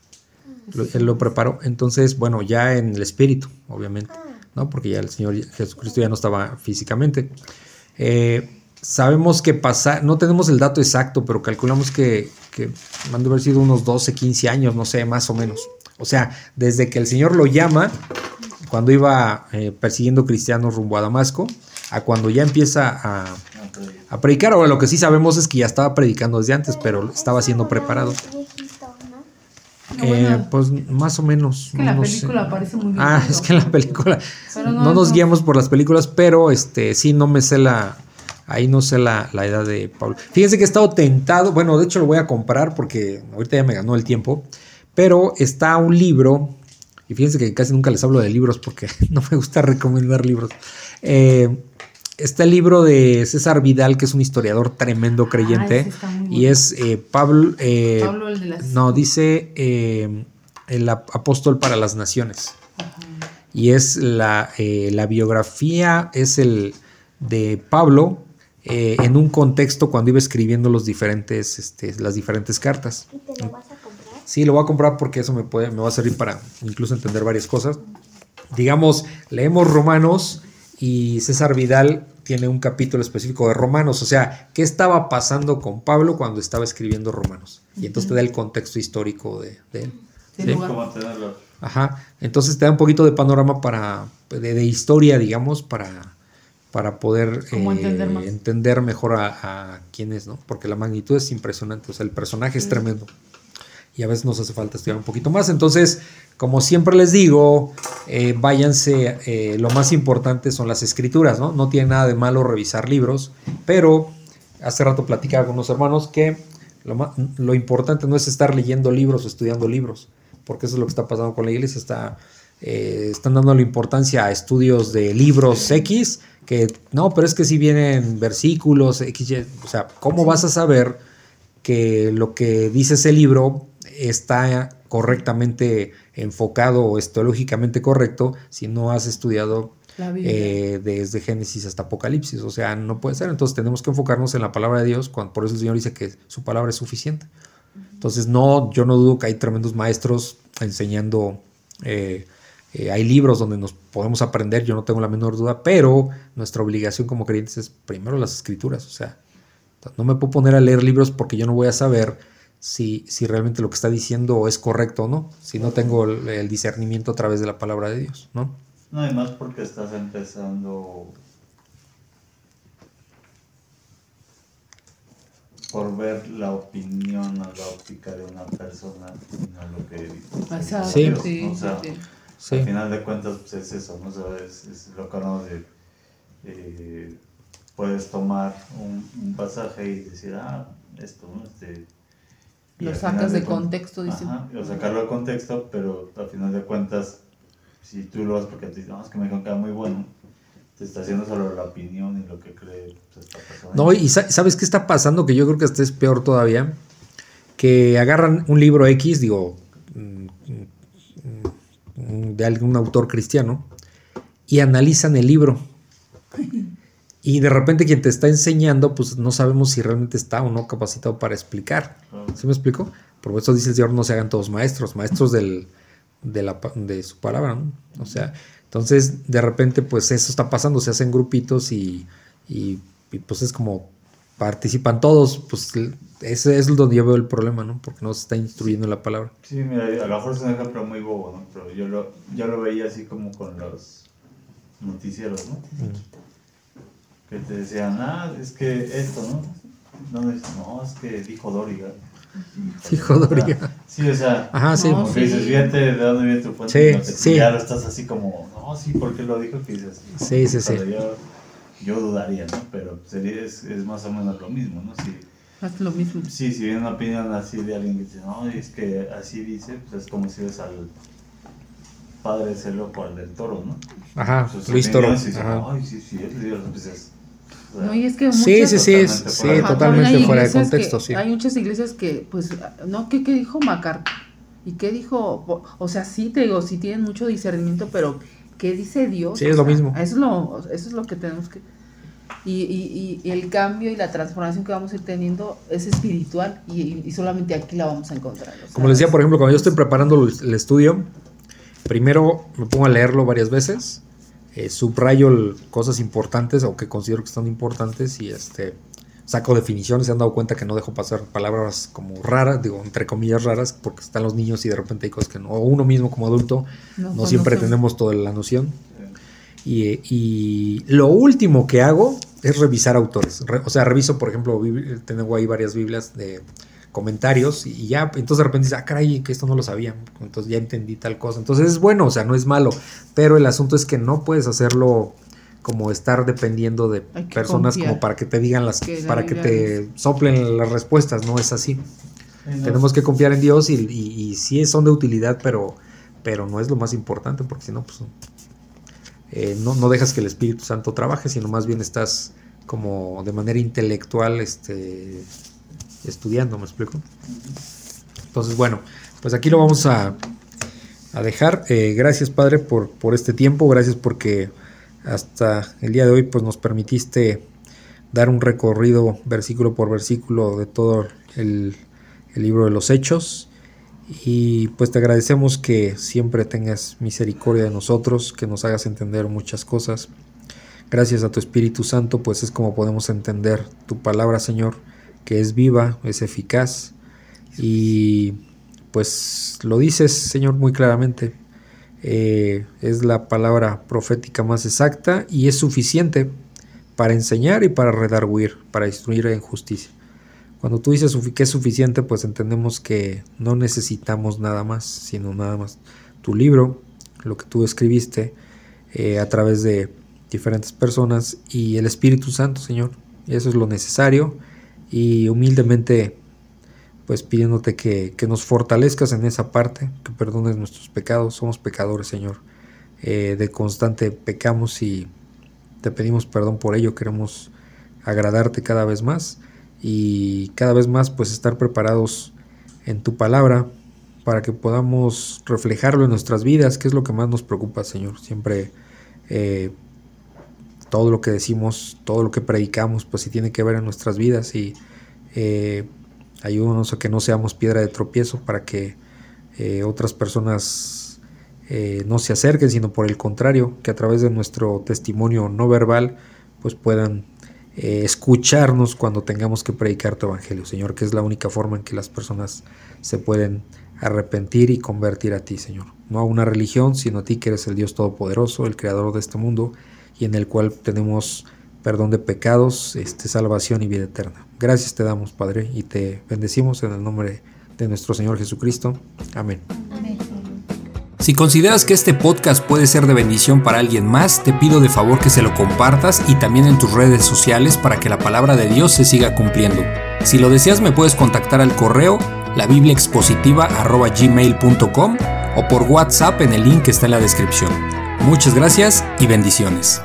Lo- él lo preparó. Entonces, bueno, ya en el espíritu, obviamente, Ah. ¿no? Porque ya el Señor Jesucristo ya no estaba físicamente. Eh, sabemos que pasa, no tenemos el dato exacto, pero calculamos que, que han de haber sido unos 12, 15 años, no sé, más o menos. O sea, desde que el Señor lo llama, cuando iba eh, persiguiendo cristianos rumbo a Damasco, a cuando ya empieza a, Ah, predicar. Ahora, lo que sí sabemos es que ya estaba predicando desde antes, pero estaba siendo preparado. ¿no? Eh, bueno, pues más o menos. es que la no sé. película parece muy bien. Ah, es que en la película. Pero no, no, nos no. guiamos por las películas, pero este sí no me sé la. Ahí no sé la, la edad de Pablo. Fíjense que he estado tentado. Bueno, de hecho lo voy a comprar porque ahorita ya me ganó el tiempo. Pero está un libro. Y fíjense que casi nunca les hablo de libros porque no me gusta recomendar libros. Eh, está el libro de César Vidal, que es un historiador tremendo creyente. está muy y es eh, Pablo. eh, Pablo, el de las. no, dice eh, el ap- apóstol para las naciones. Ajá. Y es la, eh, la biografía, es el de Pablo eh, en un contexto cuando iba escribiendo los diferentes, este, las diferentes cartas. ¿Y te lo vas a comprar? Sí, lo voy a comprar porque eso me, puede, me va a servir para incluso entender varias cosas. Digamos, leemos Romanos y César Vidal tiene un capítulo específico de Romanos, o sea, ¿qué estaba pasando con Pablo cuando estaba escribiendo Romanos? Y entonces te da el contexto histórico de, de él. Sí. Ajá, entonces te da un poquito de panorama para, de, de historia, digamos, para, para poder eh, entender mejor a, a quién es, ¿no? Porque la magnitud es impresionante, o sea, el personaje es tremendo. Y a veces nos hace falta estudiar un poquito más. Entonces, como siempre les digo, eh, váyanse, eh, lo más importante son las escrituras, ¿no? No tiene nada de malo revisar libros, pero hace rato platicaba con unos hermanos que lo, lo importante no es estar leyendo libros o estudiando libros, porque eso es lo que está pasando con la iglesia, está, eh, están dando la importancia a estudios de libros X, que no, pero es que si vienen versículos X, o sea, ¿cómo vas a saber que lo que dice ese libro está correctamente enfocado o es teológicamente correcto si no has estudiado eh, desde Génesis hasta Apocalipsis. O sea, no puede ser. Entonces tenemos que enfocarnos en la palabra de Dios. Cuando, por eso el Señor dice que su palabra es suficiente. Entonces, no, yo no dudo que hay tremendos maestros enseñando. eh, eh, hay libros donde nos podemos aprender, yo no tengo la menor duda, pero nuestra obligación como creyentes es primero las escrituras. O sea, no me puedo poner a leer libros porque yo no voy a saber si, si realmente lo que está diciendo es correcto o no, si no tengo el, el discernimiento a través de la palabra de Dios, ¿no? No, además porque estás empezando por ver la opinión o la óptica de una persona y no lo que Exacto, Sí. sí, o sea, sí. Sí. al final de cuentas pues, es eso, ¿no? O sea, es, es lo que hablamos de eh, puedes tomar un, un pasaje y decir, ah, esto, ¿no? Este, Lo sacas de contexto, dice. Ajá, o sacarlo de contexto, pero al final de cuentas, si tú lo vas porque te dicen, no, es que me dijeron que era muy bueno, te está haciendo solo la opinión y lo que cree pues, esta persona. No, y sa- ¿sabes qué está pasando? Que yo creo que este es peor todavía. Que agarran un libro X, digo, mm, mm, de algún autor cristiano, y analizan el libro. Y de repente quien te está enseñando, pues no sabemos si realmente está o no capacitado para explicar. ¿Sí me explico? Por eso dice el Señor, no se hagan todos maestros, maestros del, de, la, de su palabra, ¿no? O sea, entonces de repente pues eso está pasando, se hacen grupitos y, y, y, pues es como participan todos, pues ese es donde yo veo el problema, ¿no? Porque no se está instruyendo en la palabra. Sí, mira, a lo mejor es un ejemplo muy bobo, ¿no? Pero yo lo, yo lo veía así como con los noticieros, ¿no? Que te decían, ah, es que esto, ¿no? No, es, no, es que dijo Doriga. Dijo Doriga. Sí, o sea, Ajá, sí. Como que dices, fíjate de dónde viene tu fuente. Sí, no. Ya lo estás así como, no, sí, ¿por qué lo dijo? Que dices, Sí, sí, sí. Yo, yo dudaría, ¿no? Pero sería, es, es más o menos lo mismo, ¿no? Si, Haz lo mismo. Sí, si viene una opinión así de alguien que dice, no, es que así dice, pues es como si ves al padre de loco, al del toro, ¿no? Ajá, Sus Luis Toro. dice, Ajá. Ay, sí, sí, es Dios, pues es. No, y es que Sí, muchas- sí, sí, es- Totalmente sí, fuera de- Ajá, totalmente fuera de contexto, que- sí. Hay muchas iglesias que, pues, no, ¿qué, qué dijo Macar? ¿Y qué dijo? O- sea, sí, te digo, sí tienen mucho discernimiento, pero ¿qué dice Dios? Sí, O es lo sea, mismo. Eso es lo, eso es lo que tenemos que... Y, y, y el cambio y la transformación que vamos a ir teniendo es espiritual y, y solamente aquí la vamos a encontrar. o sea, Como les decía, por ejemplo, cuando yo estoy preparando el el estudio, primero me pongo a leerlo varias veces, eh, subrayo el- cosas importantes o que considero que son importantes y este saco definiciones. Se han dado cuenta que no dejo pasar palabras como raras, digo, entre comillas raras, porque están los niños y de repente hay cosas que no, o uno mismo como adulto, no no siempre tenemos toda la noción. Y, y lo último que hago es revisar autores. Re- o sea, reviso, por ejemplo, tengo ahí varias Biblias de comentarios y ya, entonces de repente dice, ah, caray, que esto no lo sabía. Entonces ya entendí tal cosa. Entonces es bueno, o sea, no es malo. Pero el asunto es que no puedes hacerlo como estar dependiendo de personas confiar. como para que te digan las, Que para que te soplen las respuestas, no es así. Tenemos que confiar en Dios y, y, y sí son de utilidad, pero, pero no es lo más importante, porque si no, pues eh, no, no dejas que el Espíritu Santo trabaje, sino más bien estás como de manera intelectual este, estudiando, ¿me explico? Entonces, bueno, pues aquí lo vamos a, dejar. Eh, gracias, Padre, por, por este tiempo. Gracias porque hasta el día de hoy pues, nos permitiste dar un recorrido versículo por versículo de todo el, el libro de los Hechos. Y pues te agradecemos que siempre tengas misericordia de nosotros, que nos hagas entender muchas cosas. Gracias a tu Espíritu Santo, pues es como podemos entender tu palabra, Señor, que es viva, es eficaz. Y pues lo dices, Señor, muy claramente. Eh, es la palabra profética más exacta y es suficiente para enseñar y para redarguir, para instruir en justicia. Cuando tú dices que es suficiente, pues entendemos que no necesitamos nada más, sino nada más tu libro, lo que tú escribiste eh, a través de diferentes personas y el Espíritu Santo, Señor. Eso es lo necesario y humildemente pues pidiéndote que, que nos fortalezcas en esa parte, que perdones nuestros pecados, somos pecadores, Señor. Eh, de constante pecamos y te pedimos perdón por ello, queremos agradarte cada vez más y cada vez más pues estar preparados en tu palabra para que podamos reflejarlo en nuestras vidas, que es lo que más nos preocupa, Señor. Siempre eh, todo lo que decimos, todo lo que predicamos, pues sí tiene que ver en nuestras vidas y eh, ayúdanos a que no seamos piedra de tropiezo para que eh, otras personas eh, no se acerquen, sino por el contrario, que a través de nuestro testimonio no verbal, pues puedan escucharnos cuando tengamos que predicar tu evangelio, Señor, que es la única forma en que las personas se pueden arrepentir y convertir a ti, Señor. No a una religión, sino a ti que eres el Dios Todopoderoso, el Creador de este mundo y en el cual tenemos perdón de pecados, este, salvación y vida eterna. Gracias te damos, Padre, y te bendecimos en el nombre de nuestro Señor Jesucristo. Amén. Si consideras que este podcast puede ser de bendición para alguien más, te pido de favor que se lo compartas y también en tus redes sociales para que la palabra de Dios se siga cumpliendo. Si lo deseas me puedes contactar al correo labibliaexpositiva.gmail.com o por WhatsApp en el link que está en la descripción. Muchas gracias y bendiciones.